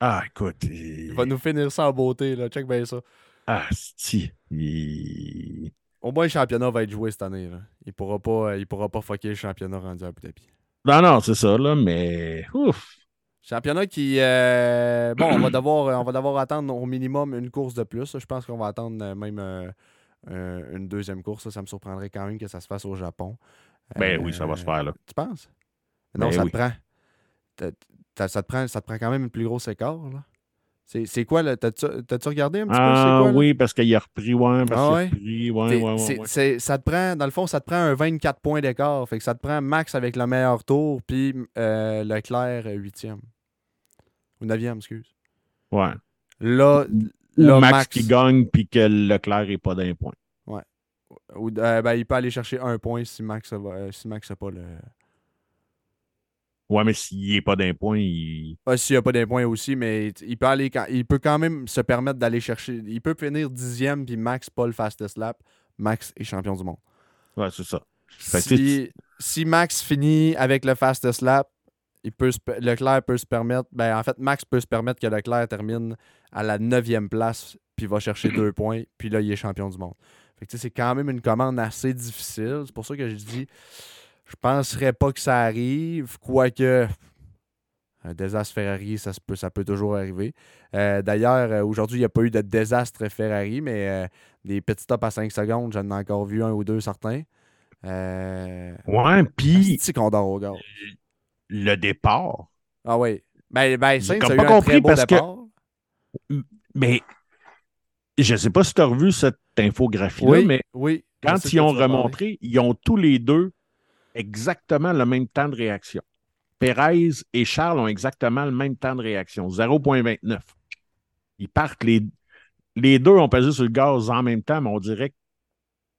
Ah, écoute. Il va nous finir ça en beauté, là. Check bien ça. Ah, Asti. il- Au moins, le championnat va être joué cette année, là. Il pourra pas, il pourra pas fucker le championnat rendu à Abu Dhabi. Non, non, c'est ça, là, mais. Ouf. Championnat qui. euh, bon, on va, devoir, on va devoir attendre au minimum une course de plus. Je pense qu'on va attendre euh, même euh, euh, une deuxième course. Ça, ça me surprendrait quand même que ça se fasse au Japon. Ben Euh, oui, ça va se faire, là. Tu penses? Non, Ben ça oui. te prend. Ça, te prend ça te prend quand même un plus gros écart. là. C'est quoi, là? T'as-tu regardé un petit peu? Ah quoi, oui, parce qu'il a repris, ouais, parce Ah qu'il a ouais? repris, ouais, ouais, ouais, ouais. ça te prend, dans le fond, ça te prend un 24 points d'écart. Fait que ça te prend Max avec le meilleur tour, puis euh, Leclerc euh, huitième. Ou neuvième, excuse. Ouais. Là, Max, qui gagne puis que Leclerc n'est pas d'un point. ou, euh, ben, il peut aller chercher un point si Max va, euh, si Max n'a pas le. Ouais, mais s'il n'est pas d'un point, il. Ah, s'il n'y a pas d'un point aussi, mais il peut aller quand, il peut quand même se permettre d'aller chercher. Il peut finir dixième, puis Max pas le fastest lap. Max est champion du monde. Ouais, c'est ça. Fait que Si, si Max finit avec le fastest lap, il peut se Leclerc peut se permettre. Ben, en fait, Max peut se permettre que Leclerc termine à la neuvième place, puis va chercher deux [clears throat] points, puis là, il est champion du monde. Fait que, tu sais, c'est quand même une commande assez difficile. C'est pour ça que je dis, je penserais pas que ça arrive, quoique un désastre Ferrari, ça, se peut, ça peut toujours arriver. Euh, D'ailleurs, euh, aujourd'hui, il n'y a pas eu de désastre Ferrari, mais euh, des petits stops à 5 secondes, j'en ai encore vu un ou deux certains. Euh, Ouais, puis c'est qu'on dort au le départ. Ah oui. Ben, ben Sainz a eu pas un très compris beau parce que-. Mais je ne sais pas si tu as revu cette infographie-là, Oui, mais oui. quand ils ont remontré, ils ont tous les deux exactement le même temps de réaction. Perez et Charles ont exactement le même temps de réaction, 0,29. Ils partent, les, les deux ont pesé sur le gaz en même temps, mais on dirait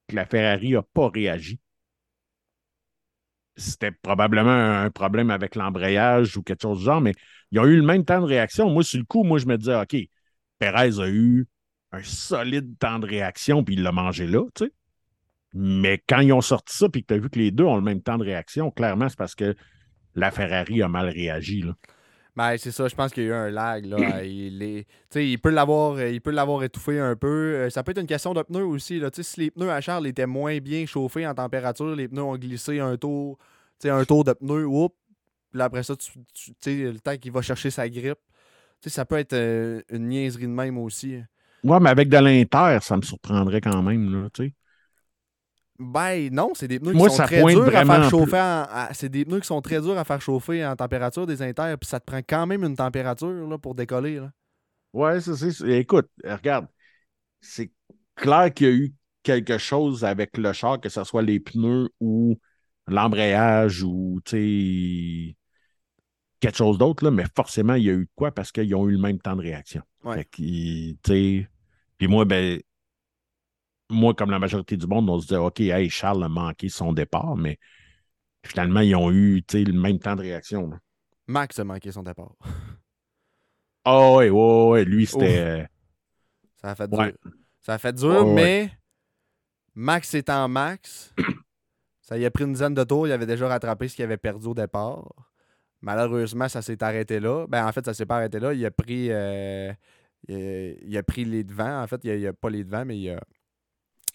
que la Ferrari n'a pas réagi. C'était probablement un problème avec l'embrayage ou quelque chose du genre, mais ils ont eu le même temps de réaction. Moi, sur le coup, moi, je me disais, OK, Perez a eu un solide temps de réaction, puis il l'a mangé là, tu sais. Mais quand ils ont sorti ça, puis que tu as vu que les deux ont le même temps de réaction, clairement, c'est parce que la Ferrari a mal réagi. Là. Ben, c'est ça, je pense qu'il y a eu un lag. Là. [clears throat] il, est- sais, il peut l'avoir étouffé un peu. Euh, Ça peut être une question de pneus aussi. Là. Si les pneus à Charles étaient moins bien chauffés en température, les pneus ont glissé un tour, un tour de pneus, oups, puis après ça, tu, le temps qu'il va chercher sa grippe. Ça peut être euh, une niaiserie de même aussi. Ouais, mais avec de l'inter, ça me surprendrait quand même, là. Ben non, c'est des pneus Moi, qui sont très durs à faire chauffer. en- c'est des pneus qui sont très durs à faire chauffer en température des inters, puis ça te prend quand même une température là, pour décoller. Là. Ouais, c'est Écoute, regarde, c'est clair qu'il y a eu quelque chose avec le char, que ce soit les pneus ou l'embrayage ou, tu sais, quelque chose d'autre, là, mais forcément, il y a eu de quoi parce qu'ils ont eu le même temps de réaction. Ouais. Fait qu'ils, tu sais, Puis moi, ben, moi, comme la majorité du monde, on se disait, OK, hey, Charles a manqué son départ, mais finalement, ils ont eu le même temps de réaction. là. Max a manqué son départ. Ah ouais, ouais, ouais, lui, c'était. Ça a fait dur. Ouais. Ça a fait dur, ouais. mais Max étant Max, [clears throat] ça y a pris une dizaine de tours. Il avait déjà rattrapé ce qu'il avait perdu au départ. Malheureusement, ça s'est arrêté là. Ben, en fait, ça s'est pas arrêté là. Il a pris, euh, il, a, il a pris les devants. En fait, il a, il a pas les devants, mais il a,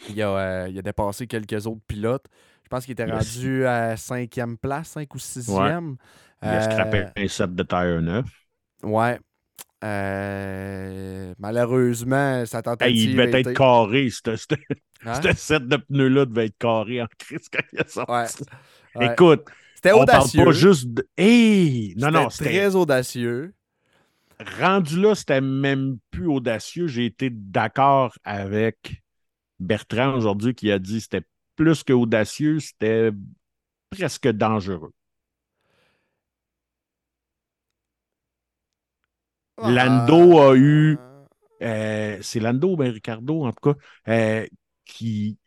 il a, euh, il a dépassé quelques autres pilotes. Je pense qu'il était rendu à cinquième place, 5 ou sixième. il a Euh, scrappé un set de tire neuf. Ouais. Euh, malheureusement, sa Hey, tentative. il devait être carré, ce Hein? ce set de pneus-là devait être carré en crise quand il a sorti. Ouais. Ouais. Écoute, C'était on parle audacieux. pas juste de. Hey! Non, non, c'était. très audacieux. rendu là, c'était même plus audacieux. J'ai été d'accord avec Bertrand aujourd'hui qui a dit que c'était plus que audacieux, c'était presque dangereux. Lando a eu- Euh, c'est Lando ou bien Ricardo, en tout cas, euh, qui.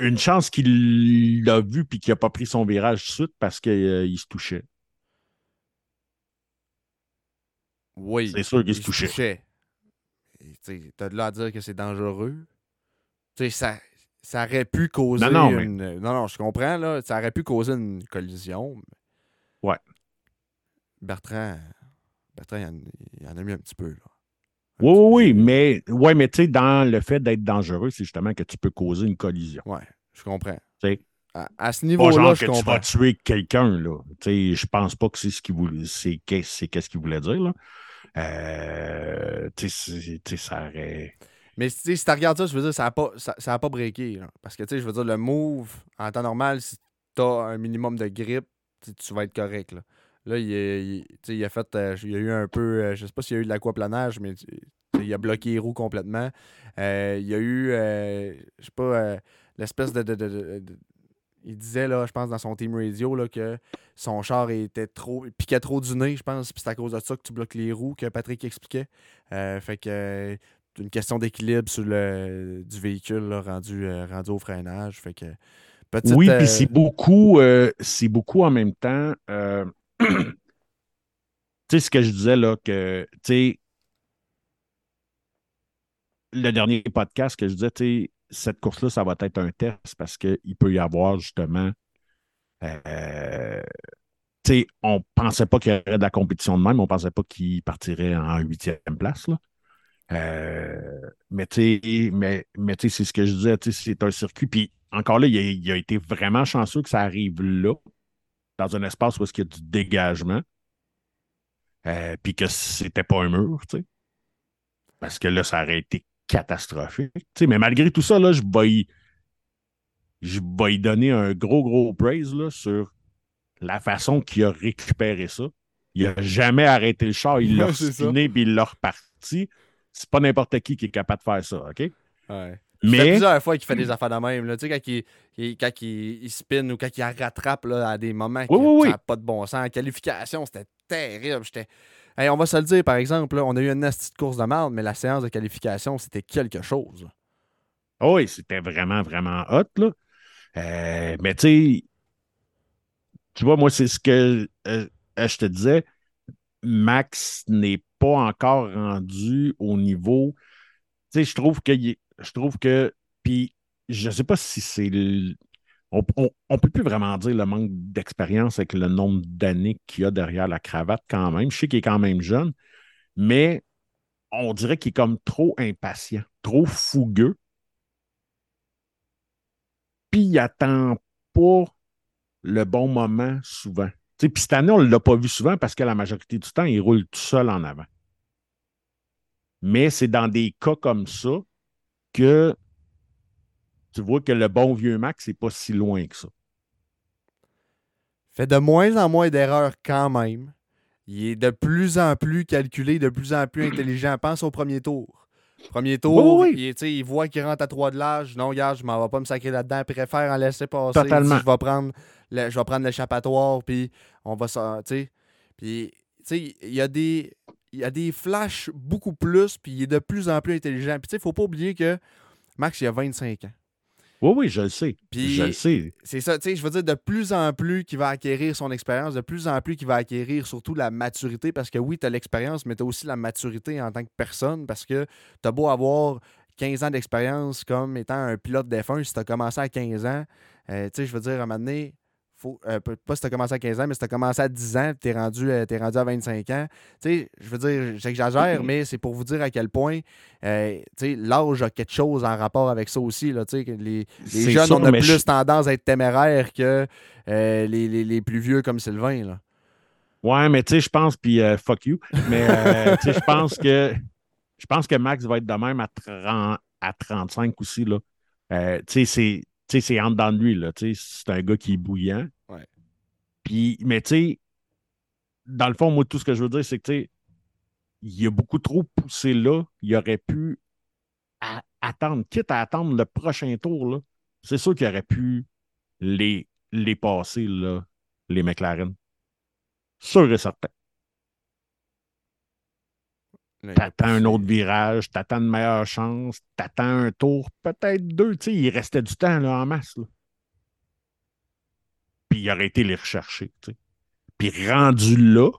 Une chance qu'il l'a vu puis qu'il n'a pas pris son virage tout de suite parce qu'il se touchait. Oui. C'est sûr qu'il il se touchait. Tu T'as de là à dire que c'est dangereux. Tu sais, ça, ça aurait pu causer Non, non, mais- une. Non, non, je comprends, là. Ça aurait pu causer une collision. mais- Ouais. Bertrand. Bertrand, il en, il en a mis un petit peu, là. Un Oui, oui, oui, mais, ouais, mais tu sais, dans le fait d'être dangereux, c'est justement que tu peux causer une collision. Ouais, je comprends. À, à ce niveau-là, genre je que tu vas tuer quelqu'un, là. Tu sais, je pense pas que c'est ce qu'il voulait, c'est qu'est- c'est qu'est-ce qu'il voulait dire, là. Euh, tu sais, ça aurait... Mais si tu regardes ça, je veux dire, ça n'a pas, ça, pas breaké. Parce que, tu sais, je veux dire, le move, en temps normal, si tu as un minimum de grip, tu vas être correct. Là, là il, il- a fait, euh, il y a eu un peu, euh, je sais pas s'il y a eu de l'aquaplanage, mais il a bloqué les roues complètement. Euh, il y a eu, euh, je sais pas, l'espèce de, de- Il disait, là, je pense, dans son team radio, là, que son char était trop. il piquait trop du nez, je pense, puis c'est à cause de ça que tu bloques les roues, que Patrick expliquait. Fait que une question d'équilibre sur le du véhicule là, rendu, euh, rendu au freinage. Fait que petite, Oui, euh, puis c'est beaucoup, euh, c'est beaucoup en même temps. euh, [clears throat] tu sais, ce que je disais, là, que, tu sais, le dernier podcast que je disais, tu sais, cette course-là, ça va être un test parce qu'il peut y avoir justement. euh, tu sais, on pensait pas qu'il y aurait de la compétition de même, on pensait pas qu'il partirait en huitième place. Là. Euh, mais tu sais, mais, c'est ce que je disais, c'est un circuit. Puis encore là, il a, il a été vraiment chanceux que ça arrive là, dans un espace où il y a du dégagement. Euh, puis que c'était pas un mur, tu sais. Parce que là, ça aurait été catastrophique. Mais malgré tout ça, là, je vais y, je vais y donner un gros, gros praise là, sur la façon qu'il a récupéré ça. Il n'a jamais arrêté le char, il [laughs] l'a Ouais, spiné puis il l'a reparti. C'est pas n'importe qui qui est capable de faire ça, OK? ouais. Ça fait Mais plusieurs fois qu'il fait des affaires de même. Là. Tu sais, quand il, il- quand il, il spin ou quand il rattrape là, à des moments qui Oui, oui, oui. n'a pas de bon sens. En qualification, c'était terrible. J'étais. Hey, on va se le dire, par exemple, là, on a eu une nasty de course de marde, mais la séance de qualification, c'était quelque chose. Oh oui, c'était vraiment, vraiment hot, là. Euh, mais tu sais, tu vois, moi, c'est ce que euh, euh, je te disais. Max n'est pas encore rendu au niveau. Tu sais, je trouve que. Je trouve que. Puis, je sais pas si c'est. On, on peut plus vraiment dire le manque d'expérience avec le nombre d'années qu'il y a derrière la cravate, quand même. Je sais qu'il est quand même jeune, mais on dirait qu'il est comme trop impatient, trop fougueux puis il attend pas le bon moment souvent. Puis cette année, on ne l'a pas vu souvent parce que la majorité du temps, il roule tout seul en avant. Mais c'est dans des cas comme ça que tu vois que le bon vieux Max n'est pas si loin que ça. Fait de moins en moins d'erreurs quand même. Il est de plus en plus calculé, de plus en plus intelligent. Pense au premier tour. Premier tour, Oui, oui. Il, voit qu'il rentre à 3 de l'âge. Non, regarde, je m'en vais pas me sacrer là-dedans. Préfère en laisser passer. Totalement. Je vais prendre l'échappatoire, puis on va ça. tu sais. Puis, tu sais, il y a des. il a des flashs beaucoup plus, puis il est de plus en plus intelligent. Puis tu sais, faut pas oublier que Max, il a 25 ans. Oui, oui, je le sais. Puis- je le sais. C'est ça, tu sais, je veux dire, de plus en plus qu'il va acquérir son expérience, de plus en plus qu'il va acquérir surtout la maturité, parce que oui, tu as l'expérience, mais tu as aussi la maturité en tant que personne, parce que tu as beau avoir 15 ans d'expérience comme étant un pilote d'F1, si tu as commencé à 15 ans, euh, tu sais, je veux dire, à un moment donné, faut, euh, pas si tu as commencé à 15 ans, mais si tu as commencé à 10 ans, tu es rendu, euh, t'es rendu à 25 ans. Tu sais, je veux dire, j'exagère, mais c'est pour vous dire à quel point euh, tu sais, l'âge a quelque chose en rapport avec ça aussi. Là, tu sais, que les, les jeunes, sûr, on a mais plus je- tendance à être téméraires que les, les- les plus vieux comme Sylvain. Là. Ouais, mais tu sais, je pense, puis fuck you, mais tu sais, je pense que je pense que Max va être de même à, 30 à 35 aussi. Là. Tu sais, c'est- tu sais, c'est en dedans de lui. Là, tu sais, c'est un gars qui est bouillant. Ouais. Puis, mais tu sais, dans le fond, moi, tout ce que je veux dire, c'est que tu sais, il a beaucoup trop poussé là. Il aurait pu attendre, quitte à attendre le prochain tour. Là, c'est sûr qu'il aurait pu les, les passer, là, les McLaren. Sûr et certain. T'attends un autre virage, t'attends une meilleure chance, t'attends un tour, peut-être deux. Tu sais, il restait du temps là, en masse. là. Puis il aurait été les rechercher. tu sais. Puis rendu là,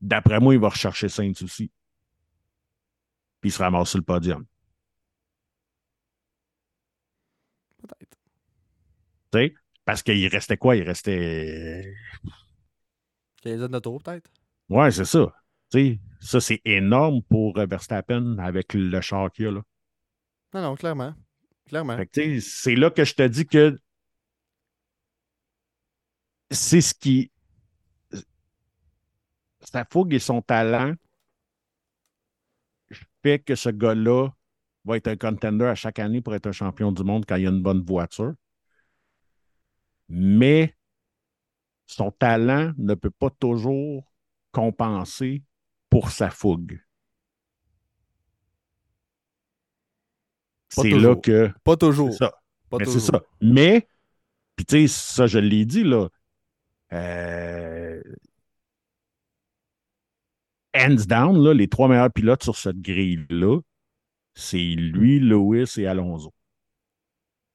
d'après moi, il va rechercher Saints aussi. Puis il se ramasse sur le podium. Peut-être. Tu sais, parce qu'il restait quoi? Il restait. 15 ans de tour, peut-être? Ouais, c'est ça. Ça, c'est énorme pour euh, Verstappen avec le char qu'il y a là. Non, non, clairement. Clairement. C'est là que je te dis que c'est ce qui. Sa fougue et son talent fait que ce gars-là va être un contender à chaque année pour être un champion du monde quand il a une bonne voiture. Mais son talent ne peut pas toujours compenser pour sa fougue. Pas C'est là toujours. que. Pas toujours. C'est ça. Pas Mais ça. Mais, puis tu sais, ça, je l'ai dit, là. euh, hands down, là, les trois meilleurs pilotes sur cette grille-là, c'est lui, Lewis et Alonso.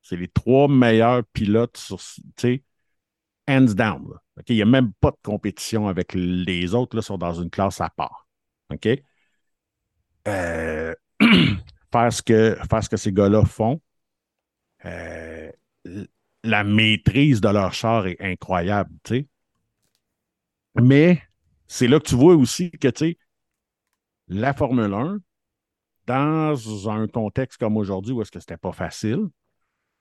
C'est les trois meilleurs pilotes sur, tu sais, hands down. là. Il n'y a même pas de compétition avec les autres, là, sont dans une classe à part. OK? Euh, [clears throat] faire, ce que, ce que ces gars-là font, euh, la maîtrise de leur char est incroyable, tu sais. Mais c'est là que tu vois aussi que, tu sais, la Formule 1, dans un contexte comme aujourd'hui où est-ce que c'était pas facile,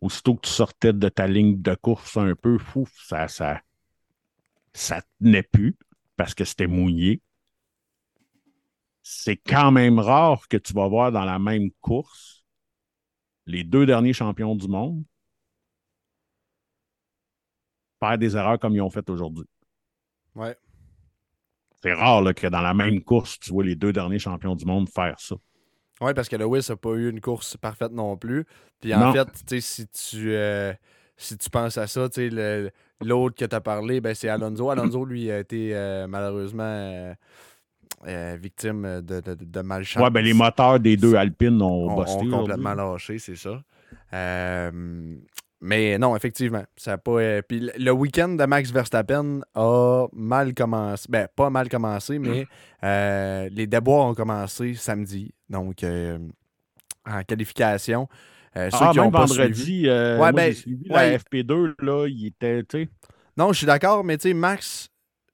aussitôt que tu sortais de ta ligne de course un peu, fou, ça, ça, ça tenait plus parce que c'était mouillé. C'est quand même rare que tu vas voir dans la même course les deux derniers champions du monde faire des erreurs comme ils ont fait aujourd'hui. Ouais. C'est rare là, que dans la même course, tu vois les deux derniers champions du monde faire ça. Oui, parce que Lewis n'a pas eu une course parfaite non plus. Puis en Non. fait, tu sais, si tu euh, si tu penses à ça, tu sais, le- l'autre que tu as parlé, ben, c'est Alonso. Alonso, lui, a été euh, malheureusement euh, euh, victime de, de, de malchance. Ouais, ben les moteurs des deux Alpines ont, ont, busté. ont aujourd'hui. complètement lâché, c'est ça. Mais non, effectivement, ça a pas. puis le- week-end de Max Verstappen a mal commencé. Ben, pas mal commencé, mais euh, les déboires ont commencé samedi. Donc, en qualification. Euh, ceux Ah, qui ont pas vendredi, suivi- euh, Ouais, moi, ben, suivi ouais. la FP2, là, il était, Non, je suis d'accord, mais tu sais, Max.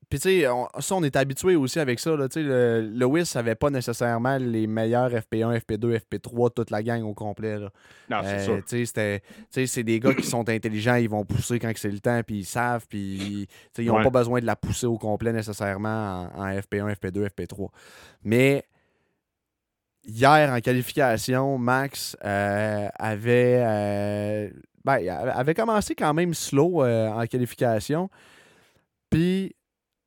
Puis tu sais, on- ça, on est habitué aussi avec ça. Là, tu sais, le, Lewis n'avait pas nécessairement les meilleurs FP1, FP2, FP3, toute la gang au complet. Là. non, c'est Euh, c'est des gars qui sont intelligents, ils vont pousser quand c'est le temps, puis ils savent, puis ils n'ont Ouais. pas besoin de la pousser au complet nécessairement en, en FP1, FP2, FP3. Mais hier, en qualification, Max euh, avait, euh, ben, avait commencé quand même slow euh, en qualification, puis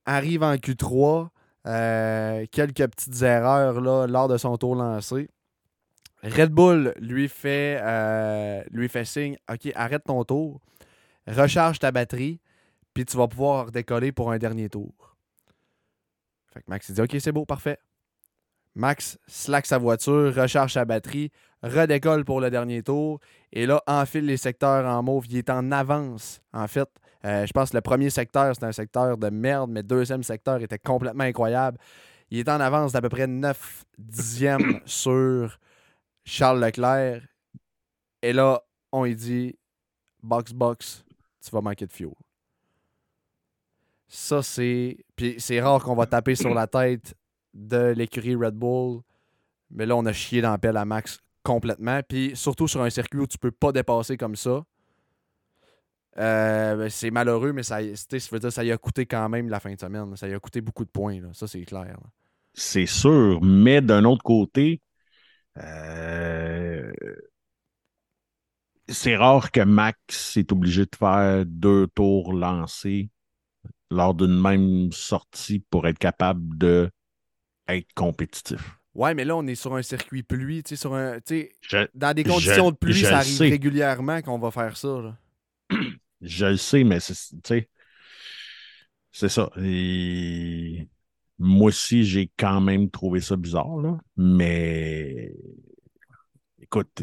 arrive en Q3, euh, quelques petites erreurs là, lors de son tour lancé. Red Bull lui fait, lui fait signe OK, arrête ton tour, recharge ta batterie, puis tu vas pouvoir décoller pour un dernier tour. Fait que Max il dit OK, c'est beau, parfait. Max slack sa voiture, recharge sa batterie, redécolle pour le dernier tour et là enfile les secteurs en mauve. Il est en avance, en fait. Euh, je pense que le premier secteur, c'était un secteur de merde, mais le deuxième secteur était complètement incroyable. Il est en avance d'à peu près 9 dixièmes [coughs] sur Charles Leclerc. Et là, on lui dit Box, box, tu vas manquer de fuel. Ça, c'est. Puis c'est rare qu'on va taper sur la tête de l'écurie Red Bull. Mais là, on a chié dans la pelle à Max complètement. Puis surtout sur un circuit où tu peux pas dépasser comme ça. Euh, ben, c'est malheureux, mais ça, veut dire, ça y a coûté quand même la fin de semaine. Ça y a coûté beaucoup de points. là. Ça, c'est clair. C'est sûr, mais d'un autre côté, euh, c'est rare que Max est obligé de faire deux tours lancés lors d'une même sortie pour être capable de être compétitif. Ouais, mais là, on est sur un circuit pluie. Tu sais, sur un, Je, dans des Je- conditions de pluie, ça arrive sais. régulièrement qu'on va faire ça. là. [clears throat] je le sais, mais c'est, c'est ça. Et moi aussi, j'ai quand même trouvé ça bizarre, là. Mais écoute,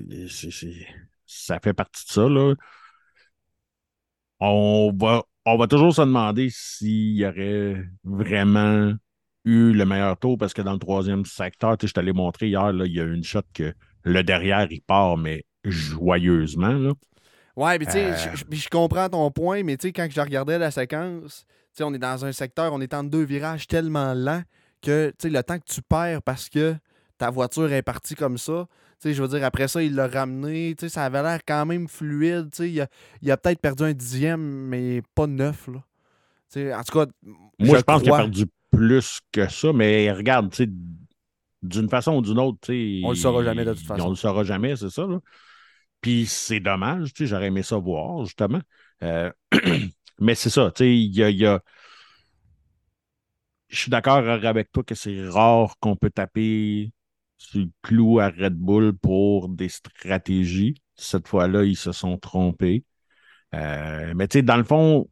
ça fait partie de ça, là. On va, on va toujours se demander s'il y aurait vraiment eu le meilleur tour parce que dans le troisième secteur, tu sais, je t'allais montrer hier, là, il y a une shot que le derrière, il part, mais joyeusement, là. Ouais, mais tu sais, Euh. je- je je comprends ton point, mais tu sais, quand je regardais la séquence, tu sais, on est dans un secteur, on est entre deux virages tellement lents que, tu sais, le temps que tu perds parce que ta voiture est partie comme ça, tu sais, je veux dire, après ça, il l'a ramené, tu sais, ça avait l'air quand même fluide, tu sais, il a, il a peut-être perdu un dixième, mais pas neuf, là. Tu sais, en tout cas, Moi, je, pense qu'il a perdu plus que ça, mais regarde, tu sais, d'une façon ou d'une autre, tu sais. On le saura jamais de toute façon. On le saura jamais, c'est ça, là. Puis c'est dommage, tu sais, j'aurais aimé ça voir, justement. Euh, [clears throat] mais c'est ça, tu sais, il y a. il y a- Je suis d'accord avec toi que c'est rare qu'on peut taper sur le clou à Red Bull pour des stratégies. Cette fois-là, ils se sont trompés. Euh, mais tu sais, dans le fond,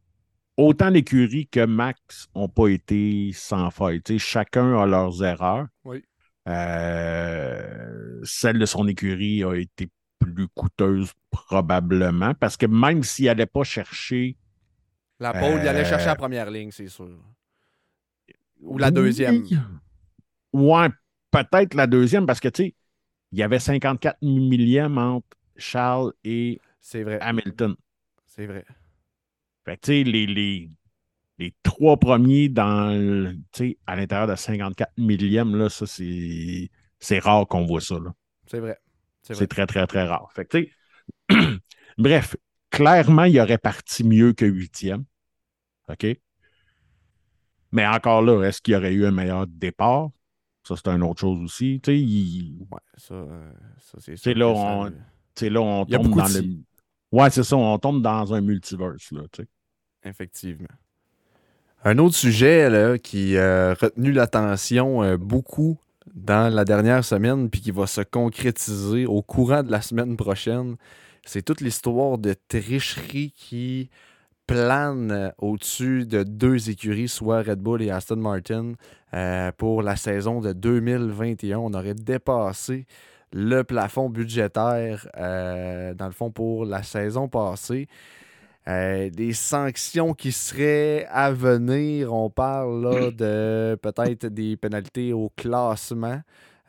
autant l'écurie que Max n'ont pas été sans faille. Chacun a leurs erreurs. Oui. Euh, celle de son écurie a été plus coûteuse probablement parce que même s'il n'allait pas chercher la pole, il allait Euh. chercher la première ligne, c'est sûr. Ou la deuxième. Oui. Ouais, peut-être la deuxième parce que tu sais, il y avait 54 millièmes entre Charles et vrai, Hamilton. c'est vrai. Fait que, les, les, les trois premiers dans à l'intérieur de 54 millièmes, là, ça, c'est, c'est rare qu'on voit ça. là. C'est vrai. C'est très, très, très rare. Fait que, [clears throat] bref, clairement, il aurait parti mieux que huitième. OK? Mais encore là, est-ce qu'il y aurait eu un meilleur départ? Ça, c'est une autre chose aussi. Tu sais, il- Ouais, ça, euh, ça c'est sûr là, ça- on- là, on tombe dans le. Ouais, c'est ça, on tombe dans un multiverse, là, tu sais. Effectivement. Un autre sujet là, qui a retenu l'attention euh, beaucoup dans la dernière semaine, puis qui va se concrétiser au courant de la semaine prochaine, c'est toute l'histoire de tricherie qui plane euh, au-dessus de deux écuries, soit Red Bull et Aston Martin, euh, pour la saison de 2021. On aurait dépassé le plafond budgétaire, euh, dans le fond, pour la saison passée. Euh, des sanctions qui seraient à venir. On parle là, de peut-être des pénalités au classement.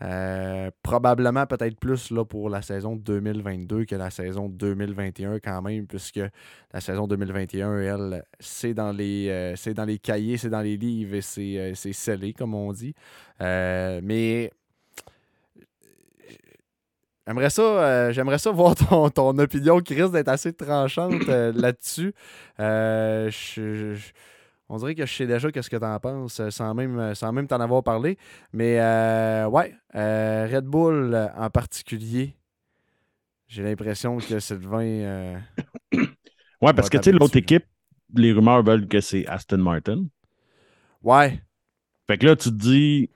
Euh, probablement peut-être plus là, pour la saison 2022 que la saison 2021 quand même, puisque la saison 2021, elle, c'est dans les, euh, c'est dans les cahiers, c'est dans les livres et c'est, c'est scellé, comme on dit. Mais J'aimerais ça, euh, j'aimerais ça [laughs] voir ton, ton opinion qui risque d'être assez tranchante euh, [clears throat] là-dessus. Euh, je- je- on dirait que je sais déjà qu'est-ce que tu en penses sans même, sans même t'en avoir parlé. Mais ouais, Red Bull en particulier, j'ai l'impression que Sylvain. euh, [coughs] Ouais, parce que, tu sais, l'autre équipe, les rumeurs veulent que c'est Aston Martin. ouais, Fait que là, tu te dis,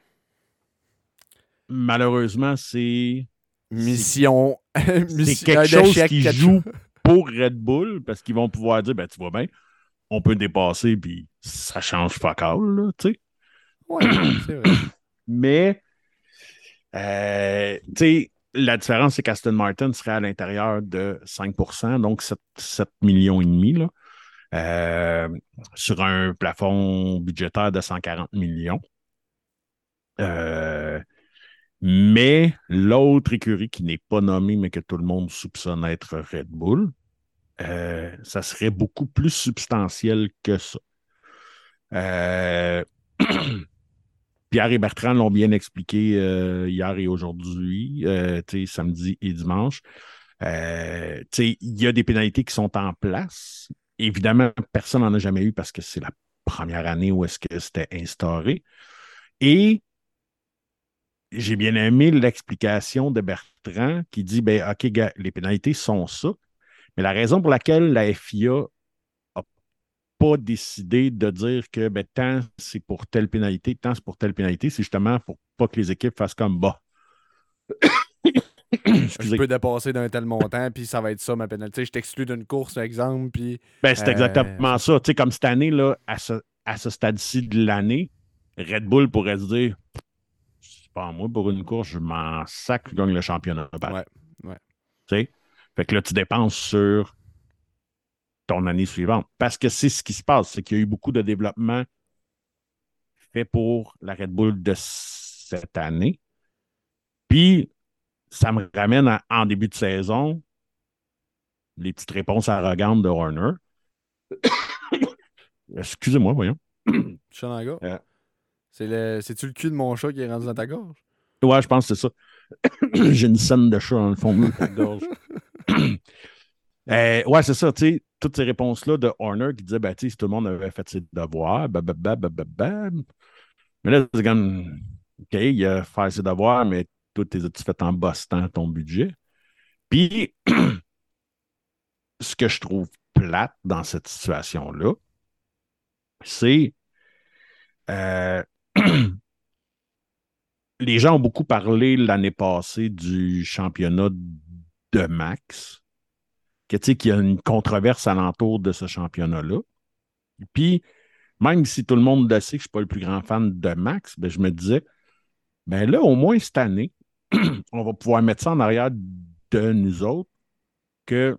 malheureusement, c'est mission. [laughs] c'est quelque chose qui quelque joue pour Red Bull parce qu'ils vont pouvoir dire, ben, tu vois bien, on peut dépasser, puis ça change fuck all, tu sais. Ouais, c'est vrai. [clears throat] Mais, euh, tu sais, la différence, c'est qu'Aston Martin serait à l'intérieur de 5 donc 7, 7 millions et demi, là, euh, sur un plafond budgétaire de 140 millions. Euh, mais l'autre écurie qui n'est pas nommée, mais que tout le monde soupçonne être Red Bull, euh, ça serait beaucoup plus substantiel que ça. Euh, [clears throat] Pierre et Bertrand l'ont bien expliqué euh, hier et aujourd'hui, samedi et dimanche. Il y a des pénalités qui sont en place. Évidemment, personne n'en a jamais eu parce que c'est la première année où est-ce que c'était instauré. Et j'ai bien aimé l'explication de Bertrand qui dit ben, OK, gars, les pénalités sont ça. Mais la raison pour laquelle la FIA n'a pas décidé de dire que ben, tant c'est pour telle pénalité, tant c'est pour telle pénalité, c'est justement pour pas que les équipes fassent comme bah. [coughs] Je peux dépasser d'un tel montant, puis ça va être ça ma pénalité. Je t'exclus d'une course, par exemple, puis Ben, c'est Euh, exactement ça. Tu sais, comme cette année, là, à ce, à ce stade-ci de l'année, Red Bull pourrait se dire à moi pour une course, je m'en sac, je gagne le championnat. Ouais, ouais. Tu sais? Fait que là, tu dépenses sur ton année suivante. Parce que c'est ce qui se passe, c'est qu'il y a eu beaucoup de développement fait pour la Red Bull de cette année. Puis, ça me ramène à- en début de saison les petites réponses arrogantes de Horner. [coughs] Excusez-moi, voyons. Euh. C'est le... C'est-tu le cul de mon chat qui est rendu dans ta gorge? Ouais, je pense que c'est ça. [coughs] J'ai une scène de chat dans le fond de la gorge. [coughs] Euh, ouais, c'est ça, tu sais, toutes ces réponses-là de Horner qui disait, ben, tu sais, si tout le monde avait fait ses devoirs, bah. Mais là, c'est comme, OK, il a fait ses devoirs, mais tout as-tu fait en bossant ton budget? Puis, [coughs] ce que je trouve plate dans cette situation-là, c'est euh, [clears throat] les gens ont beaucoup parlé l'année passée du championnat de Max, que, qu'il y a une controverse alentour de ce championnat-là. Puis, même si tout le monde le sait que je ne suis pas le plus grand fan de Max, ben, je me disais, ben là, au moins cette année, [clears throat] on va pouvoir mettre ça en arrière de nous autres, que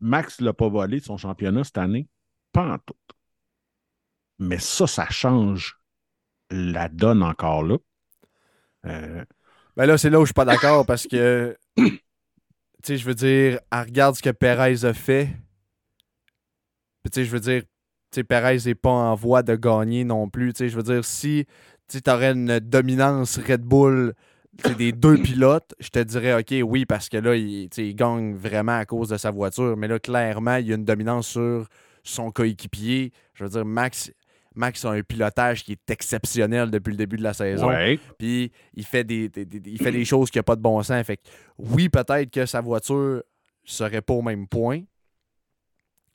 Max ne l'a pas volé son championnat cette année, pas en tout. Mais ça, ça change la donne encore là. Euh, Ben là, c'est là où je suis pas d'accord parce que, [coughs] tu sais, je veux dire, elle regarde ce que Perez a fait. Puis, tu sais, je veux dire, tu sais, Perez n'est pas en voie de gagner non plus. Tu sais, je veux dire, si tu aurais une dominance Red Bull des [coughs] deux pilotes, je te dirais, OK, oui, parce que là, il, tu sais, il gagne vraiment à cause de sa voiture. Mais là, clairement, il y a une dominance sur son coéquipier. Je veux dire, Max, Max a un pilotage qui est exceptionnel depuis le début de la saison. ouais. Puis il fait des, des- des- il fait des choses qui n'ont pas de bon sens. Fait que oui, peut-être que sa voiture serait pas au même point.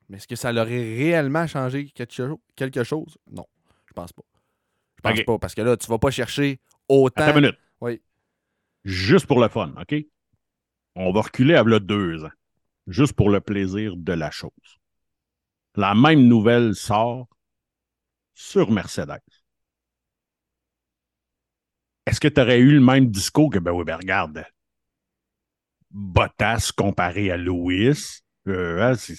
Mais est-ce que ça l'aurait réellement changé quelque, cho- quelque chose? Non, je pense pas. Je pense pas. Parce que là, tu vas pas chercher autant. Attends une minute. Oui. Juste pour le fun, OK? On va reculer à là deux ans. Juste pour le plaisir de la chose. La même nouvelle sort sur Mercedes. Est-ce que tu aurais eu le même discours que, ben oui, ben regarde, Bottas comparé à Lewis, euh, hein,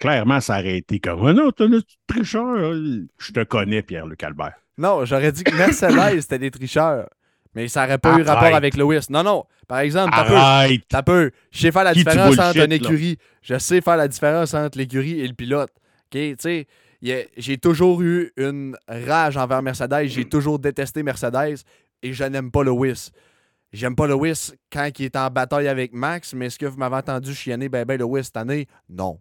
clairement, ça aurait été comme, Ah non, t'es un tricheur. hein. Je te connais, Pierre-Luc Albert. Non, j'aurais dit que Mercedes c'était des tricheurs. Mais ça n'aurait pas eu rapport avec Lewis. Non, non. Par exemple, t'as peu. T'as peu. Je sais faire la Qui différence bullshit, entre une là? écurie. Je sais faire la différence entre l'écurie et le pilote. OK, tu sais, j'ai toujours eu une rage envers Mercedes. J'ai toujours détesté Mercedes et je n'aime pas Lewis. J'aime pas Lewis quand il est en bataille avec Max, mais est-ce que vous m'avez entendu chienner ben ben Lewis cette année? Non.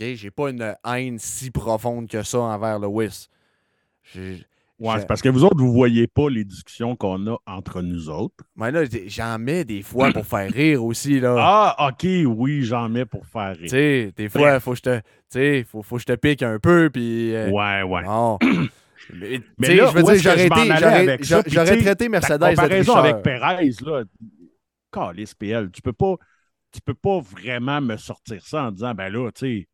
OK, j'ai pas une haine si profonde que ça envers Lewis. J'ai- Ouais, c'est parce que vous autres, vous voyez pas les discussions qu'on a entre nous autres. Mais là, j'en mets des fois pour faire rire aussi, là. Ah, OK, oui, j'en mets pour faire Tu rire. sais, des fois, faut que je te, tu sais, faut, faut que je te pique un peu, puis... euh, Ouais, ouais. bon. [clears throat] Mais, là, je veux dire, j'aurais traité Mercedes de comparaison avec Perez, là, calice PL, tu peux pas, tu peux pas vraiment me sortir ça en disant, ben là, tu sais,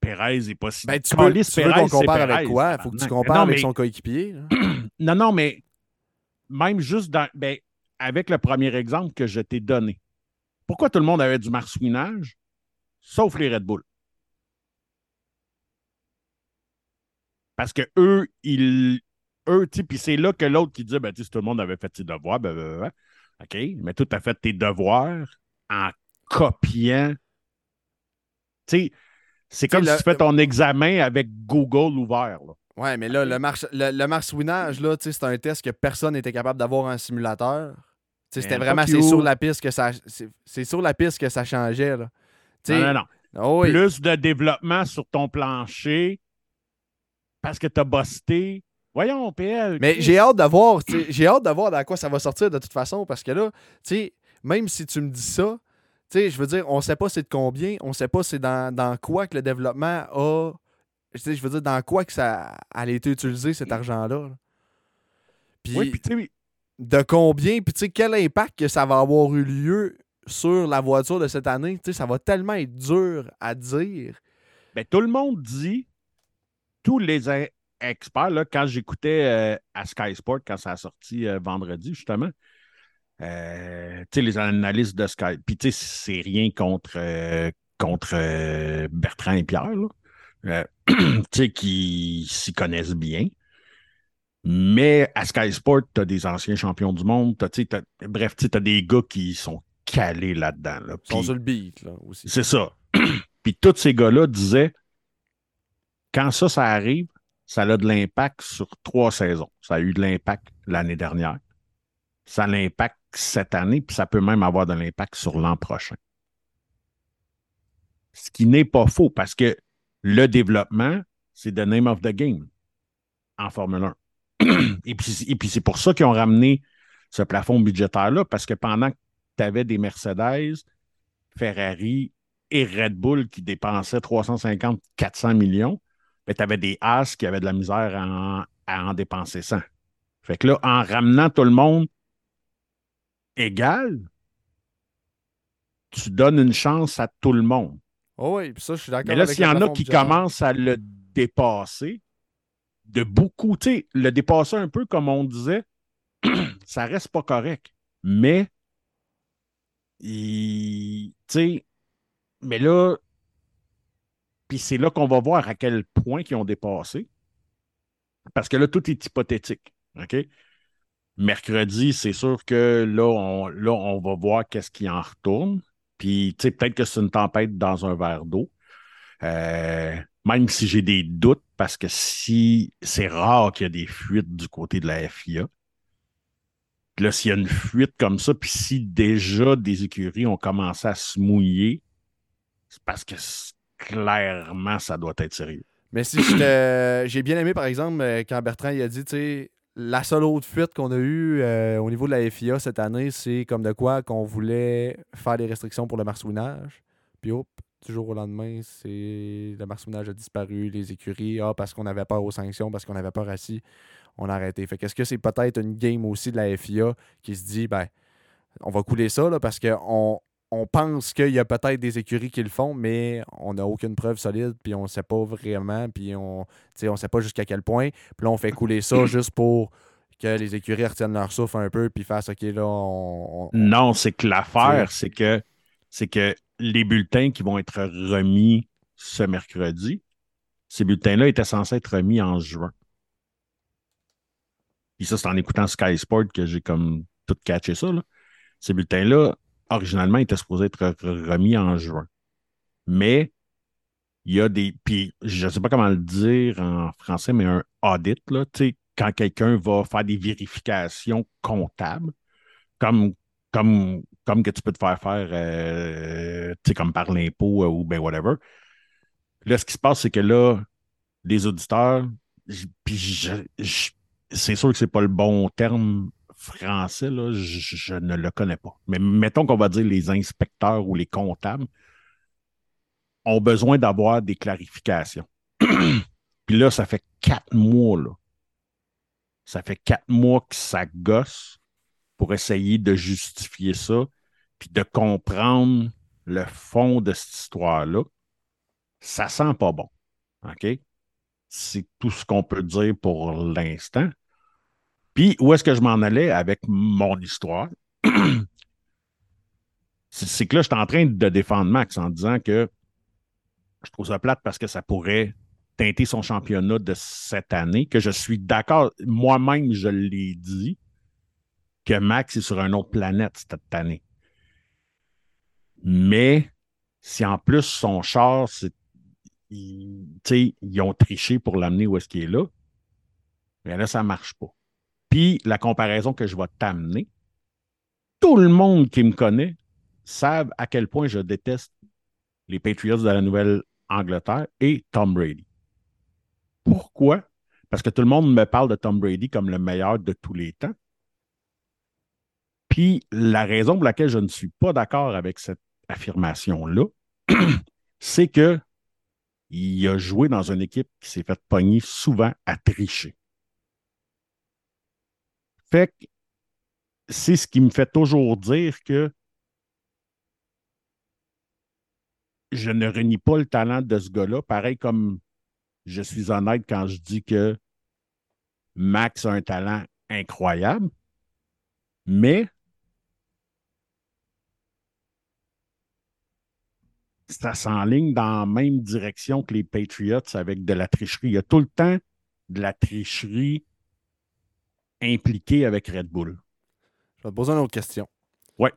Perez est pas si... Ben, tu veux, tu veux qu'on compare avec quoi? Faut que tu compares Non, avec son coéquipier. [clears throat] non, non, mais même juste dans, ben, avec le premier exemple que je t'ai donné, pourquoi tout le monde avait du marsouinage, sauf les Red Bull? Parce que eux, ils. Eux, puis c'est là que l'autre qui dit, ben, si tout le monde avait fait ses devoirs, ben, ben, ben, OK, mais tout a fait tes devoirs en copiant. Tu sais, c'est comme le- si tu fais ton examen avec Google ouvert. Là. Ouais, mais là, le, marche, le, le marsouinage, là, c'est un test que personne n'était capable d'avoir en simulateur. C'était vraiment c'est sur la piste que ça c'est sur la piste que ça changeait là. Non, non, non. oh oui. Plus de développement sur ton plancher parce que tu as busté. Voyons, PL. Mais j'ai hâte de voir, tu sais, j'ai hâte de voir dans quoi ça va sortir de toute façon parce que là, tu sais, même si tu me dis ça, tu sais, je veux dire, on sait pas c'est de combien, on sait pas c'est dans, dans quoi que le développement a je veux dire dans quoi que ça a été utilisé cet argent-là. là. Puis Oui, puis de combien, puis tu sais, quel impact que ça va avoir eu lieu sur la voiture de cette année, tu sais, ça va tellement être dur à dire. ben, tout le monde dit, tous les experts, là, quand j'écoutais euh, à Sky Sport, quand ça a sorti euh, vendredi, justement, euh, les analystes de Sky, puis tu sais, c'est rien contre, contre Bertrand et Pierre, là, [clears throat] tu sais, qui s'y connaissent bien. Mais à Sky Sport, tu as des anciens champions du monde. t'as, t'as- bref, tu as des gars qui sont calés là-dedans. Là. Ils sont sur le beat, là, aussi. c'est ça. [clears throat] Puis tous ces gars-là disaient quand ça, ça arrive, ça a de l'impact sur trois saisons. Ça a eu de l'impact l'année dernière. Ça a l'impact cette année, puis ça peut même avoir de l'impact sur l'an prochain. Ce qui n'est pas faux parce que le développement, c'est the name of the game en Formule 1. [clears throat] et puis, et puis c'est pour ça qu'ils ont ramené ce plafond budgétaire-là, parce que pendant que tu avais des Mercedes, Ferrari et Red Bull qui dépensaient 350-400 millions, ben, tu avais des As qui avaient de la misère à en, à en dépenser 100. Fait que là, en ramenant tout le monde égal, tu donnes une chance à tout le monde. Oh oui, puis ça, je suis d'accord Mais là, s'il y en a qui commencent à le dépasser, de beaucoup, tu sais, le dépasser un peu comme on disait, [clears throat] ça reste pas correct. Mais, tu sais, mais là, puis c'est là qu'on va voir à quel point ils ont dépassé. Parce que là, tout est hypothétique. Mercredi, c'est sûr que là, on, va voir qu'est-ce qui en retourne. Puis, tu sais, peut-être que c'est une tempête dans un verre d'eau. Euh, même si j'ai des doutes, parce que si c'est rare qu'il y a des fuites du côté de la FIA. Puis là, s'il y a une fuite comme ça, puis si déjà des écuries ont commencé à se mouiller, c'est parce que clairement, ça doit être sérieux. Mais si je [coughs] j'ai bien aimé, par exemple, euh, quand Bertrand il a dit, tu sais, la seule autre fuite qu'on a eue euh, au niveau de la FIA cette année, c'est comme de quoi qu'on voulait faire des restrictions pour le marsouinage. Puis hop, du jour au lendemain, c'est le marsouinage a disparu, les écuries, ah, parce qu'on avait peur aux sanctions, parce qu'on avait peur à ci, on a arrêté. Fait qu'est-ce que c'est peut-être une game aussi de la FIA qui se dit, ben, on va couler ça, là, parce qu'on on pense qu'il y a peut-être des écuries qui le font, mais on n'a aucune preuve solide, puis on ne sait pas vraiment, puis on ne on sait pas jusqu'à quel point. Puis là, on fait couler ça [clears throat] juste pour que les écuries retiennent leur souffle un peu, puis fassent OK, là, on. on- Non, c'est que l'affaire, c'est que c'est que les bulletins qui vont être remis ce mercredi, ces bulletins-là étaient censés être remis en juin. Puis ça, c'est en écoutant Sky Sport que j'ai comme tout catché ça. là. Ces bulletins-là, originalement, étaient supposés être re- remis en juin. Mais il y a des. Puis je ne sais pas comment le dire en français, mais un audit, là, quand quelqu'un va faire des vérifications comptables, comme, comme, comme que tu peux te faire faire, euh, comme par l'impôt euh, ou ben whatever. Là, ce qui se passe, c'est que là, les auditeurs, puis c'est sûr que c'est pas le bon terme français, là, je, ne le connais pas. Mais mettons qu'on va dire les inspecteurs ou les comptables ont besoin d'avoir des clarifications. [clears throat] Puis là, ça fait quatre mois, là. Ça fait quatre mois que ça gosse pour essayer de justifier ça, puis de comprendre le fond de cette histoire-là. Ça sent pas bon. OK? C'est tout ce qu'on peut dire pour l'instant. Où est-ce que je m'en allais avec mon histoire? [clears throat] c'est que là, je suis en train de défendre Max en disant que je trouve ça plate parce que ça pourrait teinter son championnat de cette année, que je suis d'accord, moi-même, je l'ai dit, que Max est sur une autre planète cette année. Mais si en plus son char, c'est- il- tu sais, ils ont triché pour l'amener où est-ce qu'il est là, bien là, ça ne marche pas. Puis la comparaison que je vais t'amener, tout le monde qui me connaît savent à quel point je déteste les Patriots de la Nouvelle-Angleterre et Tom Brady. Pourquoi? Parce que tout le monde me parle de Tom Brady comme le meilleur de tous les temps. Puis la raison pour laquelle je ne suis pas d'accord avec cette affirmation-là, [clears throat] c'est que il a joué dans une équipe qui s'est fait pogner souvent à tricher. Fait que c'est ce qui me fait toujours dire que je ne renie pas le talent de ce gars-là, pareil comme je suis honnête quand je dis que Max a un talent incroyable, mais ça s'enligne dans la même direction que les Patriots avec de la tricherie. Il y a tout le temps de la tricherie impliquée avec Red Bull. Je vais te poser une autre question. Ouais.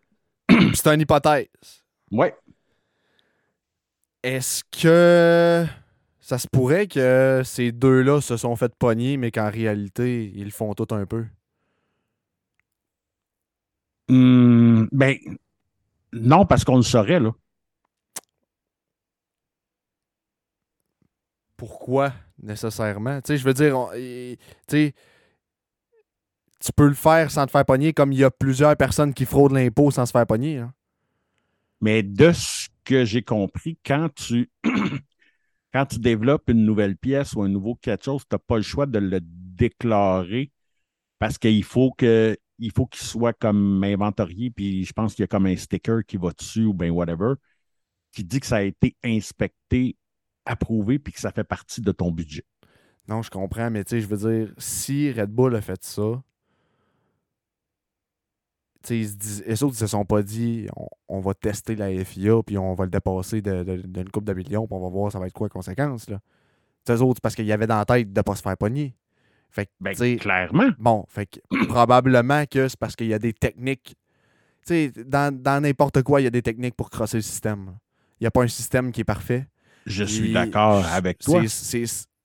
C'est une hypothèse. Ouais. Est-ce que ça se pourrait que ces deux-là se sont fait pogner, mais qu'en réalité, ils le font tout un peu? Hum, ben, non, parce qu'on le saurait, là. Pourquoi nécessairement? Tu sais, je veux dire, on- et- tu peux le faire sans te faire pogner, comme il y a plusieurs personnes qui fraudent l'impôt sans se faire pogner. hein. Mais de ce que j'ai compris, quand tu, [clears throat] quand tu développes une nouvelle pièce ou un nouveau quelque chose, tu n'as pas le choix de le déclarer parce qu'il faut que il faut qu'il soit comme inventorié, puis je pense qu'il y a comme un sticker qui va dessus ou bien whatever, qui dit que ça a été inspecté, approuvé, puis que ça fait partie de ton budget. Non, je comprends, mais tu sais, je veux dire, si Red Bull a fait ça, ils se disent, les autres, ils se sont pas dit, on, on va tester la FIA, puis on va le dépasser de- de- d'une coupe de millions, puis on va voir ça va être quoi les conséquences. Là. Eux autres, c'est parce qu'il y avait dans la tête de pas se faire pogner. Fait que, Ben, clairement. Bon, fait que [clears throat] probablement que c'est parce qu'il y a des techniques. Tu sais, dans dans n'importe quoi, il y a des techniques pour crosser le système. Il n'y a pas un système qui est parfait. Je suis d'accord avec toi.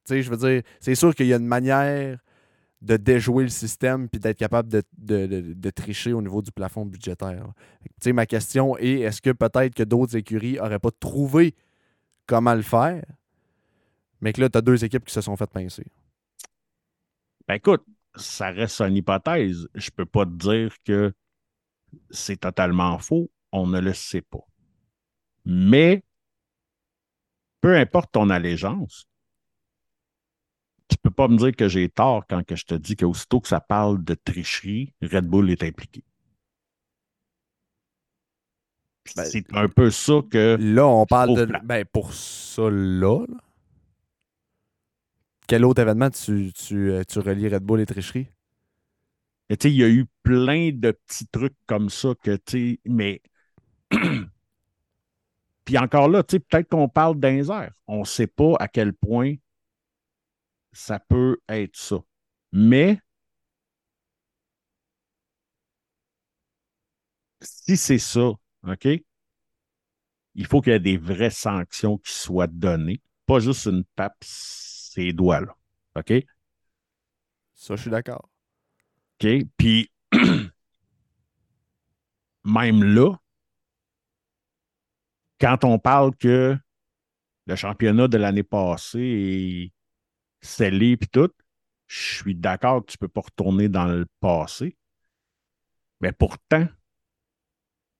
c'est- je veux dire, c'est sûr qu'il y a une manière de déjouer le système puis d'être capable de, de- de- tricher au niveau du plafond budgétaire. que, ma question est est-ce que peut-être que d'autres écuries n'auraient pas trouvé comment le faire, mais que là, tu as deux équipes qui se sont fait pincer? Ben écoute, ça reste une hypothèse. Je peux pas te dire que c'est totalement faux. On ne le sait pas. Mais peu importe ton allégeance, tu peux pas me dire que j'ai tort quand que je te dis qu'aussitôt que ça parle de tricherie, Red Bull est impliqué. Ben, c'est un peu ça que Là, on parle de. Ben, pour ça, là, là, Quel autre événement tu, tu, euh, tu relis Red Bull et tricherie? Il y a eu plein de petits trucs comme ça que, tu sais, mais. [clears throat] Puis encore là, peut-être qu'on parle d'un. On ne sait pas à quel point ça peut être ça. Mais si c'est ça, OK, il faut qu'il y ait des vraies sanctions qui soient données, pas juste une tape ses doigts, là. OK? Ça, je suis d'accord. OK? Puis, [clears throat] même là, quand on parle que le championnat de l'année passée est scellé puis tout, je suis d'accord que tu ne peux pas retourner dans le passé. Mais pourtant,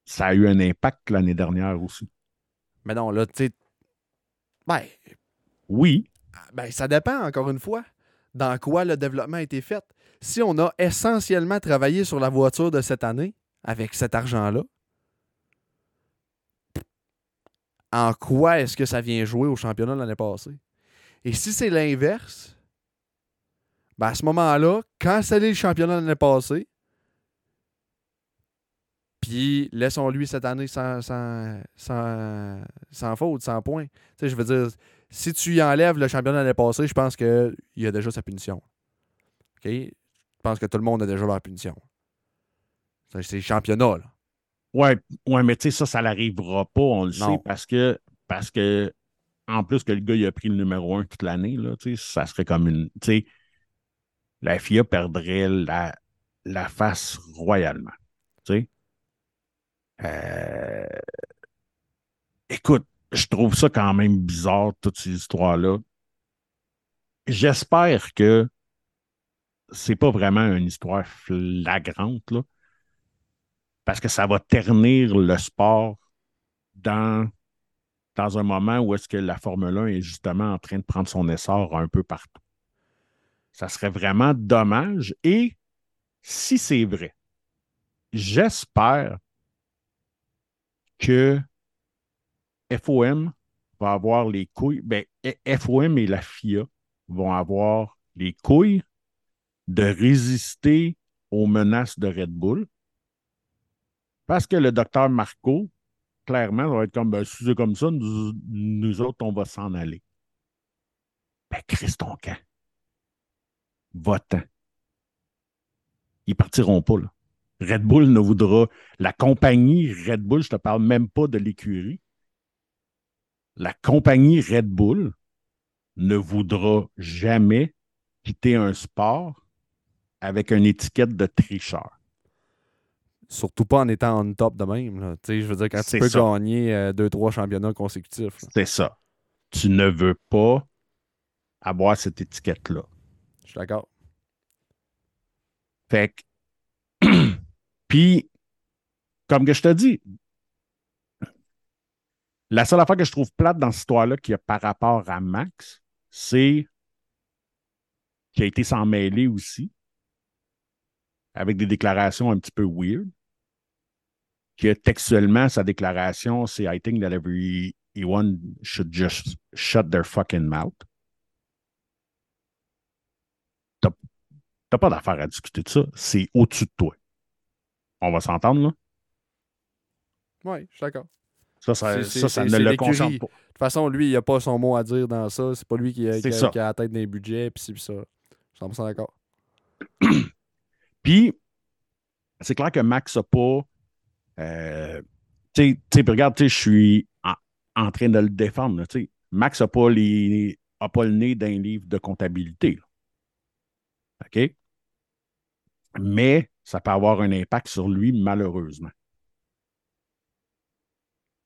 ça a eu un impact l'année dernière aussi. Mais non, là, tu sais. Ben, Oui, ben, ça dépend, encore une fois, dans quoi le développement a été fait. Si on a essentiellement travaillé sur la voiture de cette année, avec cet argent-là, en quoi est-ce que ça vient jouer au championnat de l'année passée? Et si c'est l'inverse, Ben, à ce moment-là, cancellez le championnat l'année passée. Puis laissons-lui cette année sans, sans, sans, sans faute, sans point. Tu sais, je veux dire, si tu y enlèves le championnat l'année passée, je pense qu'il y a déjà sa punition. OK? Je pense que tout le monde a déjà leur punition. C'est le championnat, là. Ouais, ouais, mais tu sais, ça, ça n'arrivera pas, on le Non. sait, parce que, parce que, en plus que le gars, il a pris le numéro un toute l'année, là, ça serait comme une. La FIA perdrait la, face royalement. Euh, Écoute, je trouve ça quand même bizarre, toutes ces histoires-là. J'espère que c'est pas vraiment une histoire flagrante, là parce que ça va ternir le sport dans, dans un moment où est-ce que la Formule 1 est justement en train de prendre son essor un peu partout. Ça serait vraiment dommage. Et si c'est vrai, j'espère que FOM va avoir les couilles. Ben, FOM et la FIA vont avoir les couilles de résister aux menaces de Red Bull. Parce que le docteur Marco, clairement, va être comme ben, si c'est comme ça, nous, autres, on va s'en aller. Ben, Chris, ton camp. Va-t'en. Ils partiront pas. Red Bull ne voudra. La compagnie Red Bull, je te parle même pas de l'écurie. La compagnie Red Bull ne voudra jamais quitter un sport avec une étiquette de tricheur. Surtout pas en étant on top de même. là. Tu sais, je veux dire, quand tu peux ça. gagner 2-3 championnats consécutifs. C'est ça. Tu ne veux pas avoir cette étiquette-là. Je suis d'accord. Fait que, [clears throat] puis, comme que je te dis, la seule affaire que je trouve plate dans cette histoire-là qui a par rapport à Max, c'est qu'il a été s'en mêler aussi, avec des déclarations un petit peu weird, que textuellement, sa déclaration, c'est I think that everyone should just shut their fucking mouth. T'as pas d'affaire à discuter de ça. C'est au-dessus de toi. On va s'entendre, là? Oui, je suis d'accord. Ça, ça, ça, ça ne le concerne pas. De toute façon, lui, il n'a pas son mot à dire dans ça. C'est pas lui qui a, qui a- ça. qui a la tête des budgets, puis ça. Je suis 100% d'accord. [clears throat] Puis, c'est clair que Max n'a pas. Euh, tu sais- regarde, je suis en, en train de le défendre. là. Max n'a pas, les- a pas le nez d'un livre de comptabilité. là. OK? Mais ça peut avoir un impact sur lui, malheureusement.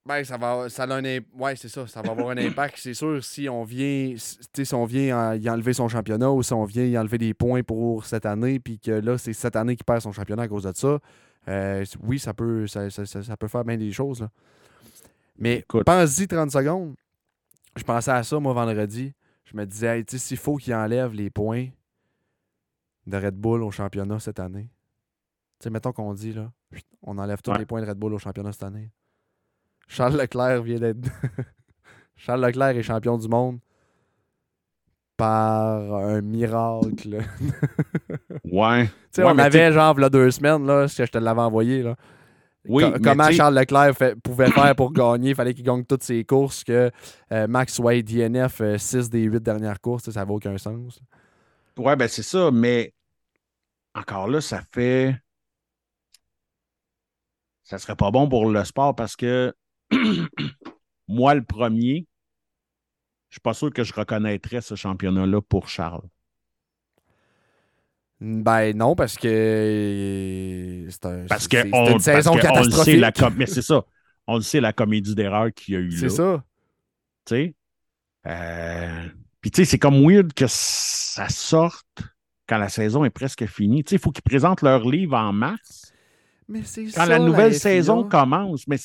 Ben, ça va, ça a un ouais, c'est ça. Ça va avoir un [coughs] impact. C'est sûr, si on vient, si on vient en- y enlever son championnat ou si on vient y enlever des points pour cette année, puis que là, c'est cette année qu'il perd son championnat à cause de ça, euh, oui, ça peut, ça, ça- peut faire bien des choses. là. Mais pense-y 30 secondes. Je pensais à ça, moi, vendredi. Je me disais, hey, s'il faut qu'il enlève les points de Red Bull au championnat cette année. Tu sais, mettons qu'on dit, là, on enlève tous Ouais. les points de Red Bull au championnat cette année. Charles Leclerc vient d'être. [laughs] Charles Leclerc est champion du monde par un miracle. [laughs] Ouais. Tu sais, Ouais, on avait genre là deux semaines, là, ce que je te l'avais envoyé. Là. Oui, Co- comment Charles Leclerc fait- pouvait faire pour gagner? Il fallait qu'il gagne toutes ses courses, que euh, Max soit DNF 6 des 8 dernières courses. Ça n'a aucun sens. Ouais, ben c'est ça, mais encore là, ça fait. Ça serait pas bon pour le sport parce que [clears throat] moi, le premier, je suis pas sûr que je reconnaîtrais ce championnat-là pour Charles. Ben non, parce que euh, c'est un- Parce que on, une parce saison que on le sait, catastrophique. la com- mais c'est ça. On le sait, la comédie d'erreur qu'il y a eu là. C'est ça. Tu sais? Euh, Puis tu sais, c'est comme weird que ça sorte quand la saison est presque finie. Tu sais, il faut qu'ils présentent leur livre en mars. Mais c'est Quand ça, la nouvelle saison commence. Mais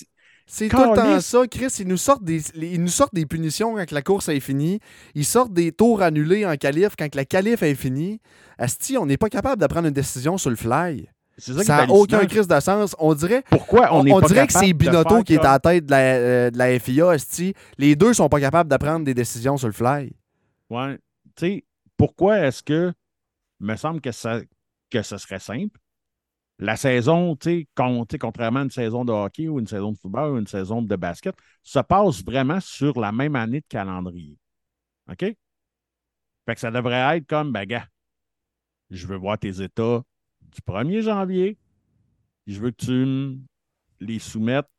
c'est- tout le temps ça, Chris. Ils nous, sortent des, les- ils nous sortent des punitions quand la course est finie. Ils sortent des tours annulés en qualif quand la qualif est finie. Asti, on n'est pas capable de prendre une décision sur le fly. c'est ça n'a aucun crise de sens. On dirait, Pourquoi on on, n'est on pas dirait que capable c'est de Binotto qui est à la tête de la, euh, de la FIA. Asti. Les deux sont pas capables de prendre des décisions sur le fly. Ouais. Tu sais, pourquoi est-ce que me semble que ça, que ce serait simple. La saison, tu sais, con- tu sais, contrairement à une saison de hockey ou une saison de football ou une saison de basket, se passe vraiment sur la même année de calendrier. OK? Fait que ça devrait être comme, ben, gars, je veux voir tes états du 1er janvier. Je veux que tu les soumettes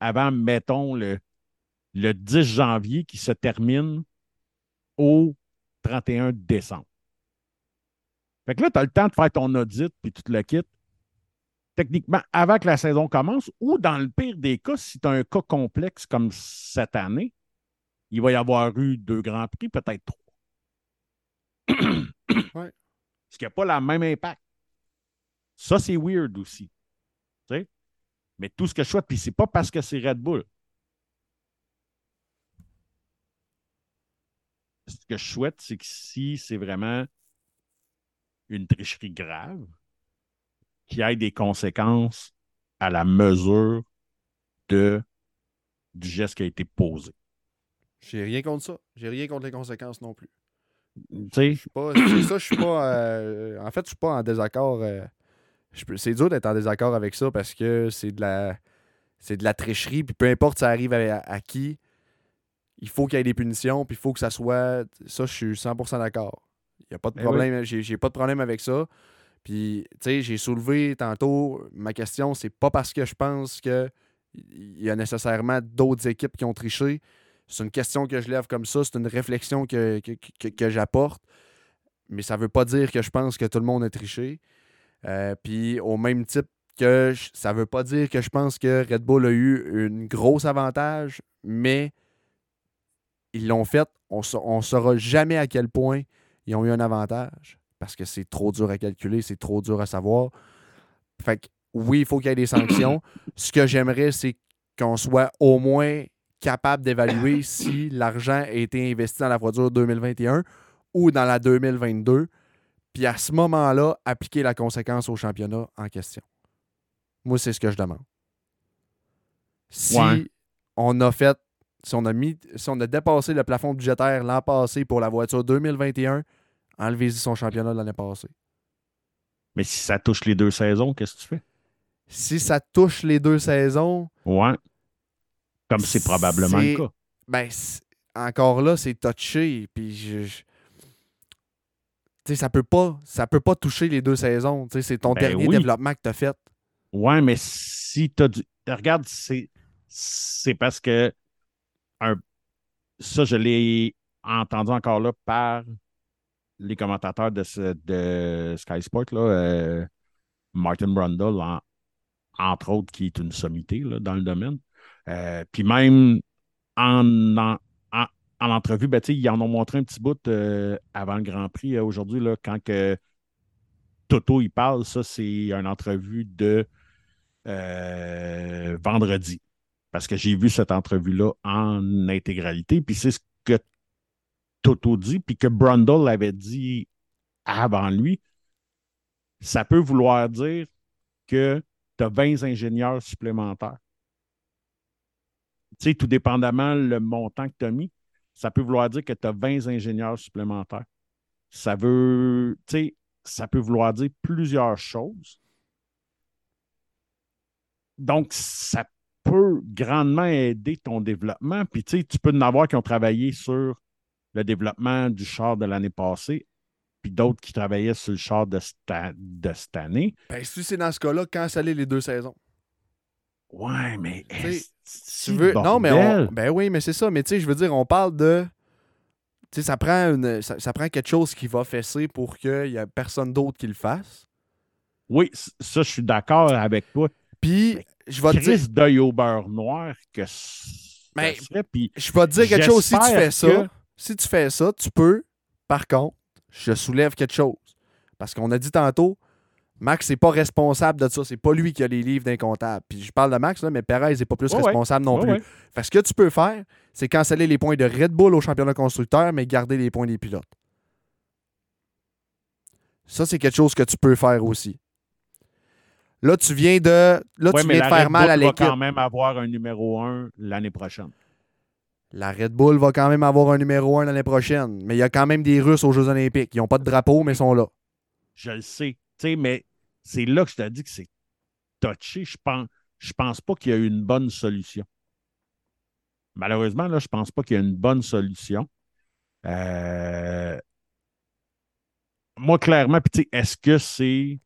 avant, mettons, le, le 10 janvier qui se termine au 31 décembre. Fait que là, tu as le temps de faire ton audit puis tu te le quittes. Techniquement, avant que la saison commence, ou dans le pire des cas, si tu as un cas complexe comme cette année, il va y avoir eu deux grands prix, peut-être trois. [coughs] Ouais. Ce qui n'a pas le même impact. Ça, c'est weird aussi. Mais tout ce que je souhaite, puis c'est pas parce que c'est Red Bull. Ce que je souhaite, c'est que si c'est vraiment une tricherie grave, qu'il y ait des conséquences à la mesure de, du geste qui a été posé. J'ai rien contre ça. J'ai rien contre les conséquences non plus. Tu sais, Je suis pas. C'est ça, je suis pas. euh, en fait, je suis pas en désaccord. euh, c'est dur d'être en désaccord avec ça parce que c'est de la. C'est de la tricherie, puis peu importe ça arrive à, à qui, il faut qu'il y ait des punitions, puis il faut que ça soit. Ça, je suis 100% d'accord. Il n'y a pas de Ben problème. J'ai pas de problème avec ça. Puis, tu sais, j'ai soulevé tantôt ma question, c'est pas parce que je pense que il y a nécessairement d'autres équipes qui ont triché. C'est une question que je lève comme ça, c'est une réflexion que, que, que- que j'apporte. Mais ça veut pas dire que je pense que tout le monde a triché. Euh, Puis au même type que je- ça veut pas dire que je pense que Red Bull a eu un gros avantage, mais ils l'ont fait. On ne saura jamais à quel point ils ont eu un avantage parce que c'est trop dur à calculer, c'est trop dur à savoir. Fait que oui, il faut qu'il y ait des sanctions. [coughs] Ce que j'aimerais, c'est qu'on soit au moins capable d'évaluer [coughs] si l'argent a été investi dans la voiture 2021 ou dans la 2022. Puis à ce moment-là, appliquer la conséquence au championnat en question. Moi, c'est ce que je demande. Si Ouais. on a fait, si on a mis, si on a dépassé le plafond budgétaire l'an passé pour la voiture 2021, enlevez-y son championnat l'année passée. mais si ça touche les deux saisons, qu'est-ce que tu fais? Si ça touche les deux saisons, Ouais. Comme c'est probablement le cas. ben encore là, c'est touché. Puis je, je- tu sais, ça peut pas, ça peut pas toucher les deux saisons. Tu sais, c'est ton Ben dernier oui. développement que tu as fait. Ouais, mais si tu as du. Regarde, c'est, c'est parce que un... ça, je l'ai entendu encore là par les commentateurs de, Sky Sport, là, euh, Martin Brundle, en- entre autres, qui est une sommité là, dans le domaine. Euh, Puis même en, en, en- en entrevue, ben, ils en ont montré un petit bout euh, avant le Grand Prix aujourd'hui, quand que Toto il parle, ça, c'est une entrevue de vendredi. Parce que j'ai vu cette entrevue-là en intégralité. Puis c'est ce Toto dit, puis que Brundle avait dit avant lui. Ça peut vouloir dire que tu as 20 ingénieurs supplémentaires. Tu sais, tout dépendamment le montant que tu as mis, ça peut vouloir dire que tu as 20 ingénieurs supplémentaires. Ça veut, tu sais, ça peut vouloir dire plusieurs choses. Donc, ça peut grandement aider ton développement. Puis, tu tu peux en avoir qui ont travaillé sur le développement du char de l'année passée, puis d'autres qui travaillaient sur le char de, de cette année. Ben, si c'est dans ce cas-là, canceller les deux saisons? Ouais, mais. Tu veux... Non, mais on... Ben oui, mais c'est ça. Mais tu sais, je veux dire, on parle de. Tu sais, ça prend une... ça, ça prend quelque chose qui va fesser pour qu'il n'y ait personne d'autre qui le fasse. Oui, ça, je suis d'accord avec toi. Puis, je vais te dire. D'œil au beurre noir que Mais- serait, puis Je vais te dire quelque chose. Si tu fais ça, que- si tu fais ça, tu peux. Par contre, je soulève quelque chose. Parce qu'on a dit tantôt, Max n'est pas responsable de ça. C'est pas lui qui a les livres d'un comptable. Puis je parle de Max, là, mais Perez n'est pas plus ouais. responsable non plus. ouais. Fait que ce que tu peux faire, c'est canceller les points de Red Bull au championnat constructeur, mais garder les points des pilotes. Ça, c'est quelque chose que tu peux faire aussi. Là, tu viens de, là, Ouais, tu viens de faire Red mal Bull à va l'équipe. quand même avoir un numéro 1 l'année prochaine. La Red Bull va quand même avoir un numéro 1 l'année prochaine. Mais il y a quand même des Russes aux Jeux Olympiques. Ils n'ont pas de drapeau, mais ils sont là. Je le sais. Mais c'est là que je te dis que c'est touché. Je pense, pense pas qu'il y a une bonne solution. Malheureusement, là, je pense pas qu'il y a une bonne solution. Euh, Moi, clairement, puis est-ce que c'est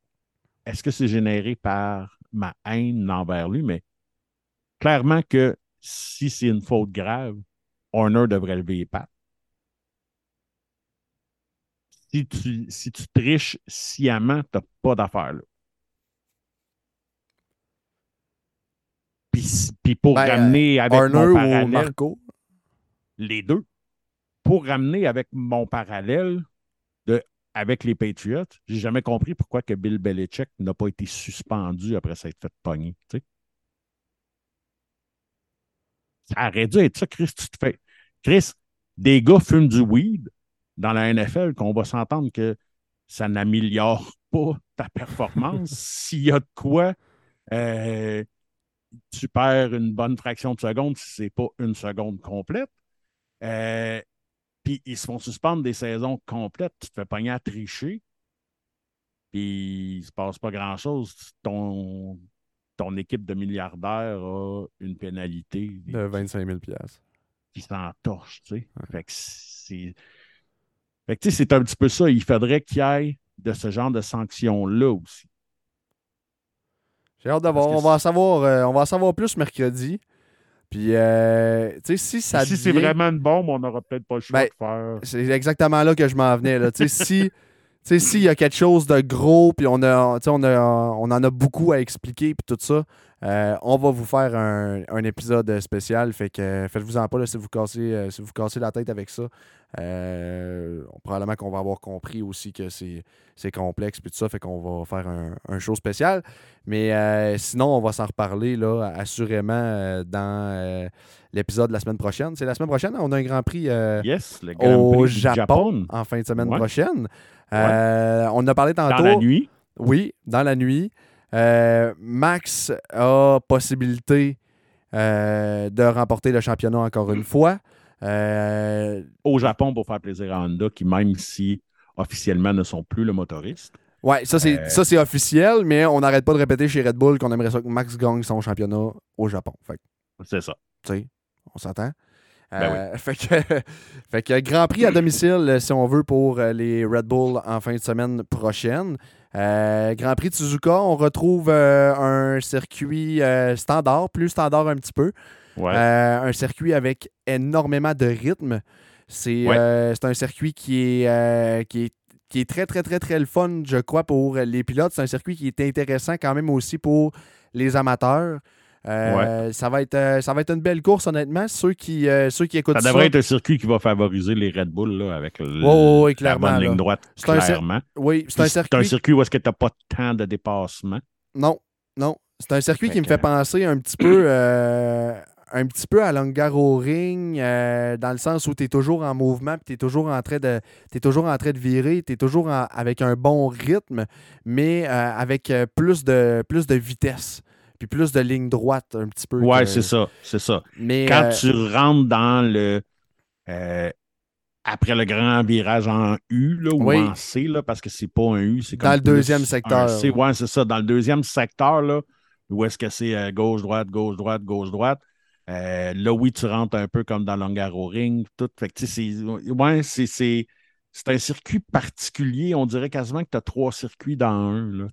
est-ce que c'est généré par ma haine envers lui? Mais clairement que si c'est une faute grave, Horner devrait lever les pattes. Si tu, si tu triches sciemment, tu n'as pas d'affaire là. Puis, puis pour Ben, ramener avec Horner mon ou parallèle, Marco? les deux, pour ramener avec mon parallèle de, avec les Patriots, j'ai jamais compris pourquoi que Bill Belichick n'a pas été suspendu après s'être fait pogner. Ça aurait dû être ça, Chris. Tu te fais. Chris, des gars fument du weed dans la NFL, qu'on va s'entendre que ça n'améliore pas ta performance. [laughs] S'il y a de quoi, euh, tu perds une bonne fraction de seconde si ce n'est pas une seconde complète. Euh, puis ils se font suspendre des saisons complètes. Tu te fais pogner à tricher. Puis il ne se passe pas grand-chose. Ton, ton équipe de milliardaires a une pénalité De 25 000 qui s'entorche, tu sais. Fait que c'est. Fait que tu sais, c'est un petit peu ça. Il faudrait qu'il y ait de ce genre de sanctions-là aussi. J'ai hâte de voir. que On va, en savoir, euh, on va en savoir plus mercredi. Puis, euh, tu sais, si ça si c'est vraiment une bombe, on n'aura peut-être pas le choix Ben, de faire. C'est exactement là que je m'en venais. Là. Tu sais, [laughs] si sais, s'il y a quelque chose de gros, puis on, a, on, a, on en a beaucoup à expliquer, puis tout ça, euh, on va vous faire un, un épisode spécial. Fait que faites-vous en pas là, si vous cassez, euh, si vous cassez la tête avec ça. Euh, probablement qu'on va avoir compris aussi que c'est c'est complexe, puis tout ça, fait qu'on va faire un, un show spécial. Mais sinon, on va s'en reparler là, assurément dans l'épisode de la semaine prochaine. C'est la semaine prochaine, on a un Grand Prix. Yes, le Grand au Prix du Japon, en fin de semaine Ouais. prochaine. Euh, on a parlé Dans tantôt. la nuit. Oui, dans la nuit. Euh, Max a possibilité euh, de remporter le championnat encore une fois. Au Japon pour faire plaisir à Honda, qui même si officiellement ne sont plus le motoriste. ouais, ça c'est officiel, mais on n'arrête pas de répéter chez Red Bull qu'on aimerait ça que Max gagne son championnat au Japon. C'est ça. tu sais, on s'entend. Ben Euh, [laughs] fait, que, fait que Grand Prix à domicile, euh, si on veut, pour euh, les Red Bull en fin de semaine prochaine. Euh, Grand Prix de Suzuka, on retrouve euh, un circuit euh, standard, plus standard un petit peu. Ouais. Un circuit avec énormément de rythme. C'est Ouais. un circuit qui est, qui, est, qui est très, très, très, très le fun, je crois, pour les pilotes. C'est un circuit qui est intéressant quand même aussi pour les amateurs. Euh, ça, va être, euh, ça va être une belle course, honnêtement. Ceux qui, euh, ceux qui écoutent ça ça, devrait être un circuit qui va favoriser les Red Bull là, avec le, la bonne ligne droite. C'est un Clairement. oui, c'est un circuit. circuit où est-ce que tu n'as pas tant de dépassement. Non, non. C'est un circuit Fait qui me fait penser un petit peu, euh, un petit peu à Ring, euh, dans le sens où tu es toujours en mouvement, tu es toujours en train de, t'es toujours en train de virer, tu es toujours en- avec un bon rythme, mais euh, avec plus de, plus de vitesse, puis plus de ligne droite un petit peu. Ouais, que- c'est ça. C'est ça. Mais, Quand euh, tu rentres dans le. euh, après le grand virage en U là, ou Oui. en C, là, parce que c'est pas un U, c'est Dans comme le plus deuxième secteur. C. Ouais, c'est ça. Dans le deuxième secteur, là, où est-ce que c'est euh, gauche, droite, gauche, droite, gauche, droite. là, oui, tu rentres un peu comme dans Ring, tout. Fait que, c'est ouais, c'est- c'est c'est un circuit particulier. On dirait quasiment que tu as trois circuits dans un. Là.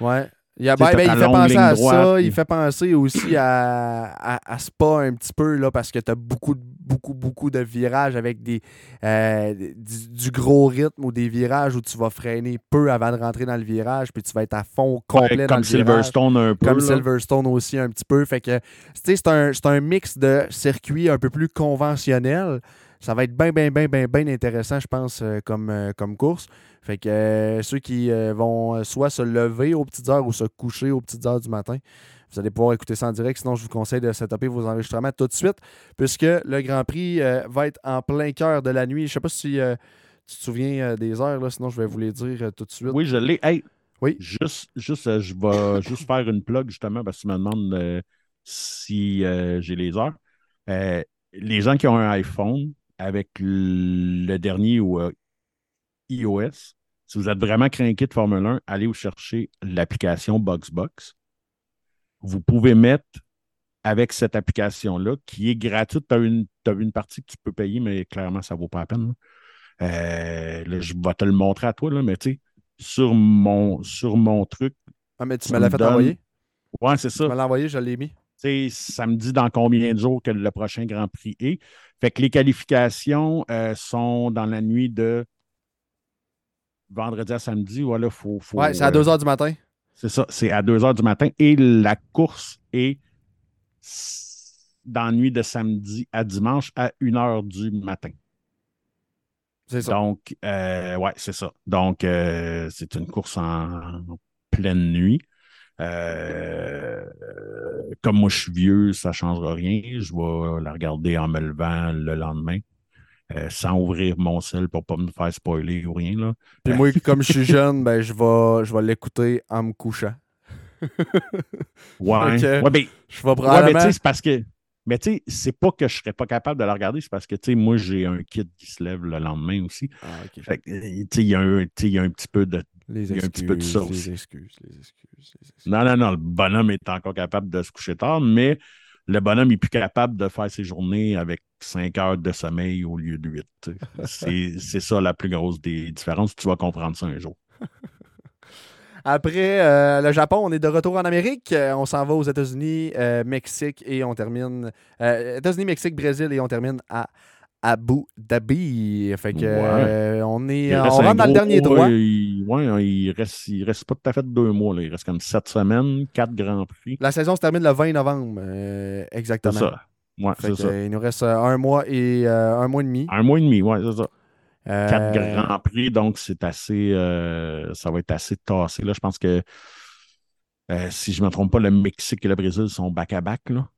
Ouais. Il, ben, ben, il fait penser à droite, ça. puis- Il fait penser aussi à, à, à Spa un petit peu, là, parce que tu as beaucoup, de- beaucoup, beaucoup de virages avec des, euh, du, du gros rythme ou des virages où tu vas freiner peu avant de rentrer dans le virage, puis tu vas être à fond complet Ouais, dans comme le virage. Silverstone un peu. Comme là. Silverstone aussi un petit peu. Fait que, c'est un, un mix de circuits un peu plus conventionnels. Ça va être bien, bien, bien, bien, bien intéressant, je pense, euh, comme, euh, comme course. Fait que euh, ceux qui euh, vont euh, soit se lever aux petites heures ou se coucher aux petites heures du matin, vous allez pouvoir écouter ça en direct. Sinon, je vous conseille de setuper vos enregistrements tout de suite, puisque le Grand Prix euh, va être en plein cœur de la nuit. Je sais pas si tu te souviens des heures, là, sinon je vais vous les dire tout de suite. Oui, je l'ai. Hey, Oui. Juste, juste je vais [laughs] juste faire une plug justement parce que tu me demandes si j'ai les heures. Les gens qui ont un iPhone avec le dernier ou iOS, Si vous êtes vraiment craqué de Formule 1, allez vous chercher l'application BoxBox. Vous pouvez mettre avec cette application-là, qui est gratuite, tu as une, une partie que tu peux payer, mais clairement, ça ne vaut pas la peine. là. Euh, là, je vais te le montrer à toi, là, mais tu sais, sur mon, sur mon truc, Ah, mais tu me l'as fait donne- envoyer? ouais, c'est ça. Tu me l'as envoyé, je l'ai mis. Ça me dit dans combien de jours que le prochain Grand Prix est. Fait que les qualifications euh, sont dans la nuit de vendredi à samedi. Voilà, faut, faut, Ouais, c'est à euh, 2 h du matin. C'est ça, c'est à 2 h du matin. Et la course est dans la nuit de samedi à dimanche à 1 h du matin. C'est ça. Donc, euh, ouais, c'est ça. Donc, euh, c'est une course en pleine nuit. Euh, comme moi, je suis vieux, ça ne changera rien. Je vais la regarder en me levant le lendemain, euh, sans ouvrir mon sel pour ne pas me faire spoiler ou rien. Là. Puis moi, comme je suis jeune, ben, je vais, je vais l'écouter en me couchant. [laughs] Ouais, ouais, ben, Je vais Ouais, mais tu probablement. sais, c'est parce que. Mais tu sais, c'est pas que je serais pas capable de la regarder, c'est parce que, tu sais, moi, j'ai un kid qui se lève le lendemain aussi. Ah, ok. Fait que, euh, tu sais, il y, a un- y a petit peu de. Les a un petit peu de excuses, aussi. Les excuses, les excuses, les excuses. Non, non, non, le bonhomme est encore capable de se coucher tard, mais le bonhomme est plus capable de faire ses journées avec 5 heures de sommeil au lieu de 8. [laughs] C'est ça la plus grosse des différences. Tu vas comprendre ça un jour. [laughs] Après euh, le Japon, on est de retour en Amérique. Euh, on s'en va aux États-Unis, euh, Mexique et on termine. États-Unis, Mexique, Brésil et on termine à Abu Dhabi. Fait que Ouais. euh, on est. On rentre dans le dernier droit. ouais, il, ouais, il reste, il reste pas tout à fait deux mois. Là. Il reste comme sept semaines, quatre grands prix. La saison se termine le 20 novembre, euh, C'est exactement. ça. Ouais, Fait c'est que, ça. euh, il nous reste euh, un mois et un mois et demi. Un mois et demi, ouais, c'est ça. Quatre grands prix, donc c'est assez. ça va être assez tassé. Là. Je pense que si je ne me trompe pas, le Mexique et le Brésil sont back-à-back. là.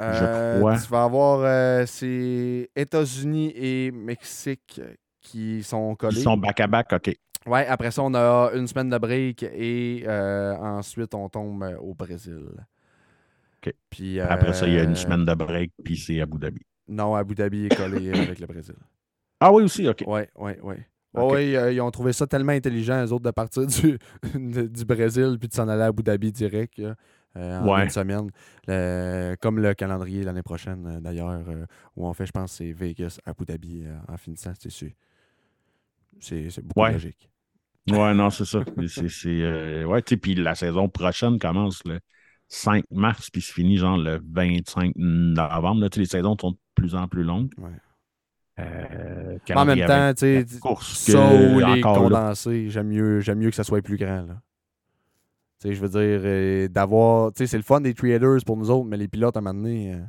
Euh, crois. Tu vas avoir euh, c'est États-Unis et Mexique qui sont collés. Ils sont back-à-back, OK. Ouais, après ça, on a une semaine de break et euh, ensuite on tombe euh, au Brésil. OK. Puis, Après ça, il y a euh, une semaine de break, puis c'est Abu Dhabi. Non, Abu Dhabi est collé avec le Brésil. Ah oui, aussi, OK. Ouais, ouais, ouais. Ok. Ouais, euh, ils ont trouvé ça tellement intelligent, eux autres, de partir du, [laughs] du Brésil puis de s'en aller à Abu Dhabi direct euh, en Ouais. une semaine. Le- comme le calendrier l'année prochaine, euh, d'ailleurs, euh, où on fait, je pense, c'est Vegas, Abu Dhabi euh, en finissant. C'est. C'est beaucoup Ouais. logique. Ouais, non, c'est ça. C'est, euh, ouais, tu sais, puis la saison prochaine commence le 5 mars, puis se finit genre le 25 novembre. Là, les saisons sont de plus en plus longues. Ouais. Euh, En même temps, tu sais, ça ou les condensés, j'aime mieux, j'aime mieux que ça soit plus grand. Là. Tu sais, je veux dire, euh, d'avoir. Tu sais, c'est le fun des traders pour nous autres, mais les pilotes, à un moment donné. euh,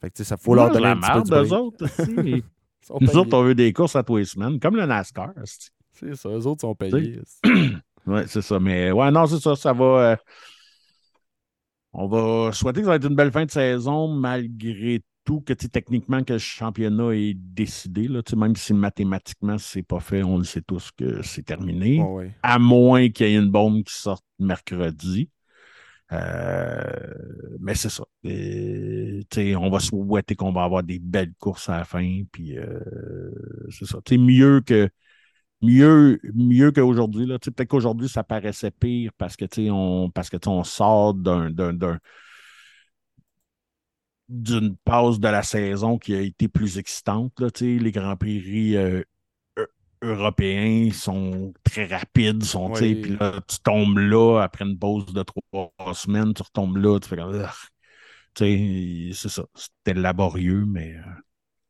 fait que, tu sais, ça faut leur donner la un petit peu autres. aussi. [laughs] Nous payés. autres, on veut des courses à tous les semaines, comme le NASCAR. c'est- C'est ça, eux autres sont payés. [clears throat] Ouais, c'est ça. Mais ouais, non, c'est ça. Ça va. euh, on va souhaiter que ça va être une belle fin de saison, malgré tout, que techniquement, que le championnat est décidé. Là, même si mathématiquement, c'est pas fait, on le sait tous que c'est terminé. À moins qu'il y ait une bombe qui sorte mercredi. Euh, mais c'est ça. Et, on va souhaiter qu'on va avoir des belles courses à la fin. Puis euh, c'est ça. Mieux que mieux, mieux qu'aujourd'hui. Peut-être qu'aujourd'hui, ça paraissait pire parce que on, parce que, on sort d'un- d'une pause de la saison qui a été plus excitante. Là, les Grands Prix euh, eu- européens sont très rapides. Sont, Oui. Là, tu tombes là après une pause de trois semaines, tu retombes là, tu fais comme. C'est ça. C'était laborieux, mais euh,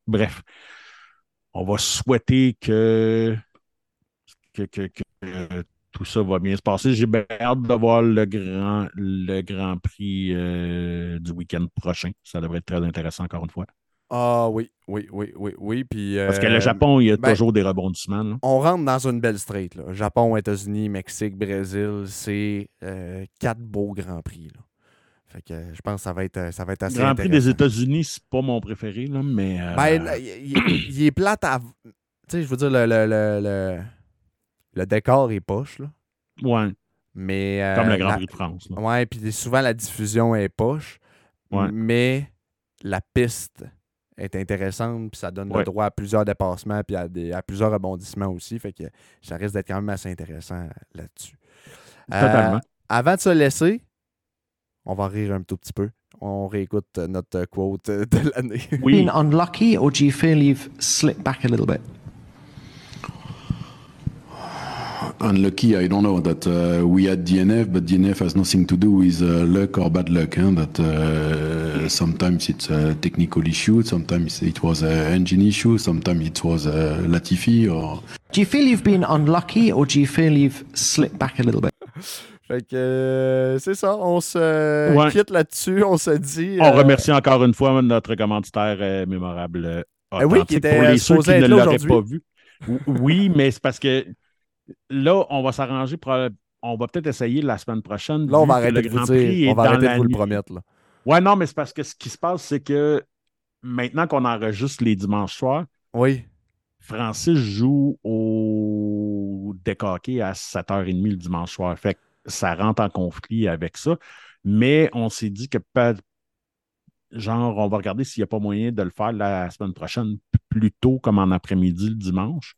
bref. On va souhaiter que, que, que, que, euh, tout ça va bien se passer. J'ai hâte de voir le grand, le grand prix euh, du week-end prochain. Ça devrait être très intéressant encore une fois. Ah oui, oui, oui, oui, oui. Puis, Parce que euh, le Japon, il y a ben, toujours des rebondissements. là. On rentre dans une belle straight. Là. Japon, États-Unis, Mexique, Brésil, c'est euh, quatre beaux grands prix. Là. Fait que euh, je pense que ça va être, ça va être assez Grand Prix des. États-Unis, c'est pas mon préféré, là, mais. euh, Ben, il, il- il est plate à. Tu sais, je veux dire, le, le, le, le, le décor est poche, là. ouais, Mais. euh, comme le Grand la- Prix de France. là. Ouais, puis souvent la diffusion est poche. Ouais. Mais la piste est intéressante, puis ça donne le droit à plusieurs dépassements, puis à, des- à plusieurs rebondissements aussi. Fait que ça risque d'être quand même assez intéressant là-dessus. Euh, Totalement. avant de se laisser, on va rire un tout petit peu. On réécoute euh, notre quote euh, de l'année. Oui. Been unlucky, or do you feel you've slipped back a little bit? Unlucky, I don't know that uh, we had DNF, but DNF has nothing to do with uh, luck or bad luck. Hein? That uh, sometimes it's a technical issue, sometimes it was an engine issue, sometimes it was a Latifi or Do you feel you've been unlucky, or do you feel you've slipped back a little bit? [laughs] Fait que euh, c'est ça, on se Ouais. quitte là-dessus, on se dit. On euh, remercie encore une fois notre commanditaire euh, mémorable. euh, Eh oui, qui était Pour les ceux qui ne l'auraient pas vu. Oui, mais c'est parce que là, on va s'arranger. On va peut-être essayer la semaine prochaine. Là, on va arrêter de vous dire, on va arrêter de vous le promettre. Là. Ouais, non, mais c'est parce que ce qui se passe, c'est que maintenant qu'on enregistre les dimanches soirs, Oui. Francis joue au décoqué à 7h30 le dimanche soir. Fait que ça rentre en conflit avec ça. Mais on s'est dit que pas- genre, on va regarder s'il n'y a pas moyen de le faire la semaine prochaine, plus tôt comme en après-midi le dimanche.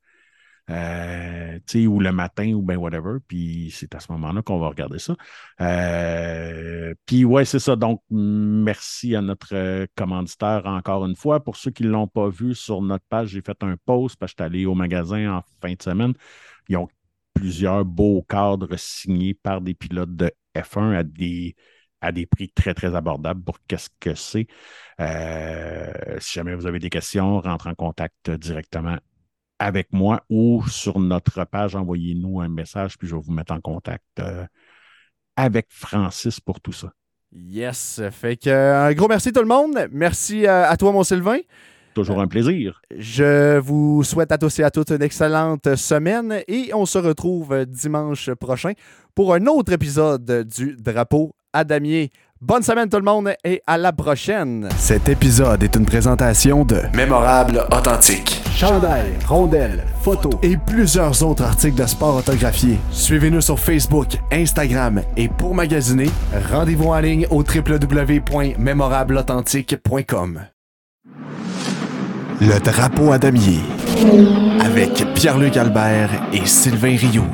Euh, ou le matin, ou bien whatever. Puis c'est à ce moment-là qu'on va regarder ça. Euh, puis ouais, c'est ça. Donc, merci à notre euh, commanditaire encore une fois. Pour ceux qui ne l'ont pas vu sur notre page, j'ai fait un post parce que j'étais allé au magasin en fin de semaine. Ils ont plusieurs beaux cadres signés par des pilotes de F1 à des, à des prix très, très abordables pour qu'est-ce que c'est. Si jamais vous avez des questions, rentrez en contact directement avec moi ou sur notre page, envoyez-nous un message, puis je vais vous mettre en contact euh, avec Francis pour tout ça. Yes. Fait que euh, un gros merci tout le monde. Merci euh, à toi, mon Sylvain. Toujours un plaisir. Je vous souhaite à tous et à toutes une excellente semaine et on se retrouve dimanche prochain pour un autre épisode du Drapeau à damier. Bonne semaine tout le monde et à la prochaine. Cet épisode est une présentation de Mémorable authentique. chandail, rondelles, photos et plusieurs autres articles de sport autographiés. Suivez-nous sur Facebook, Instagram et pour magasiner, rendez-vous en ligne au www.mémorableauthentique.com. Le drapeau à damier avec Pierre-Luc Albert et Sylvain Rioux.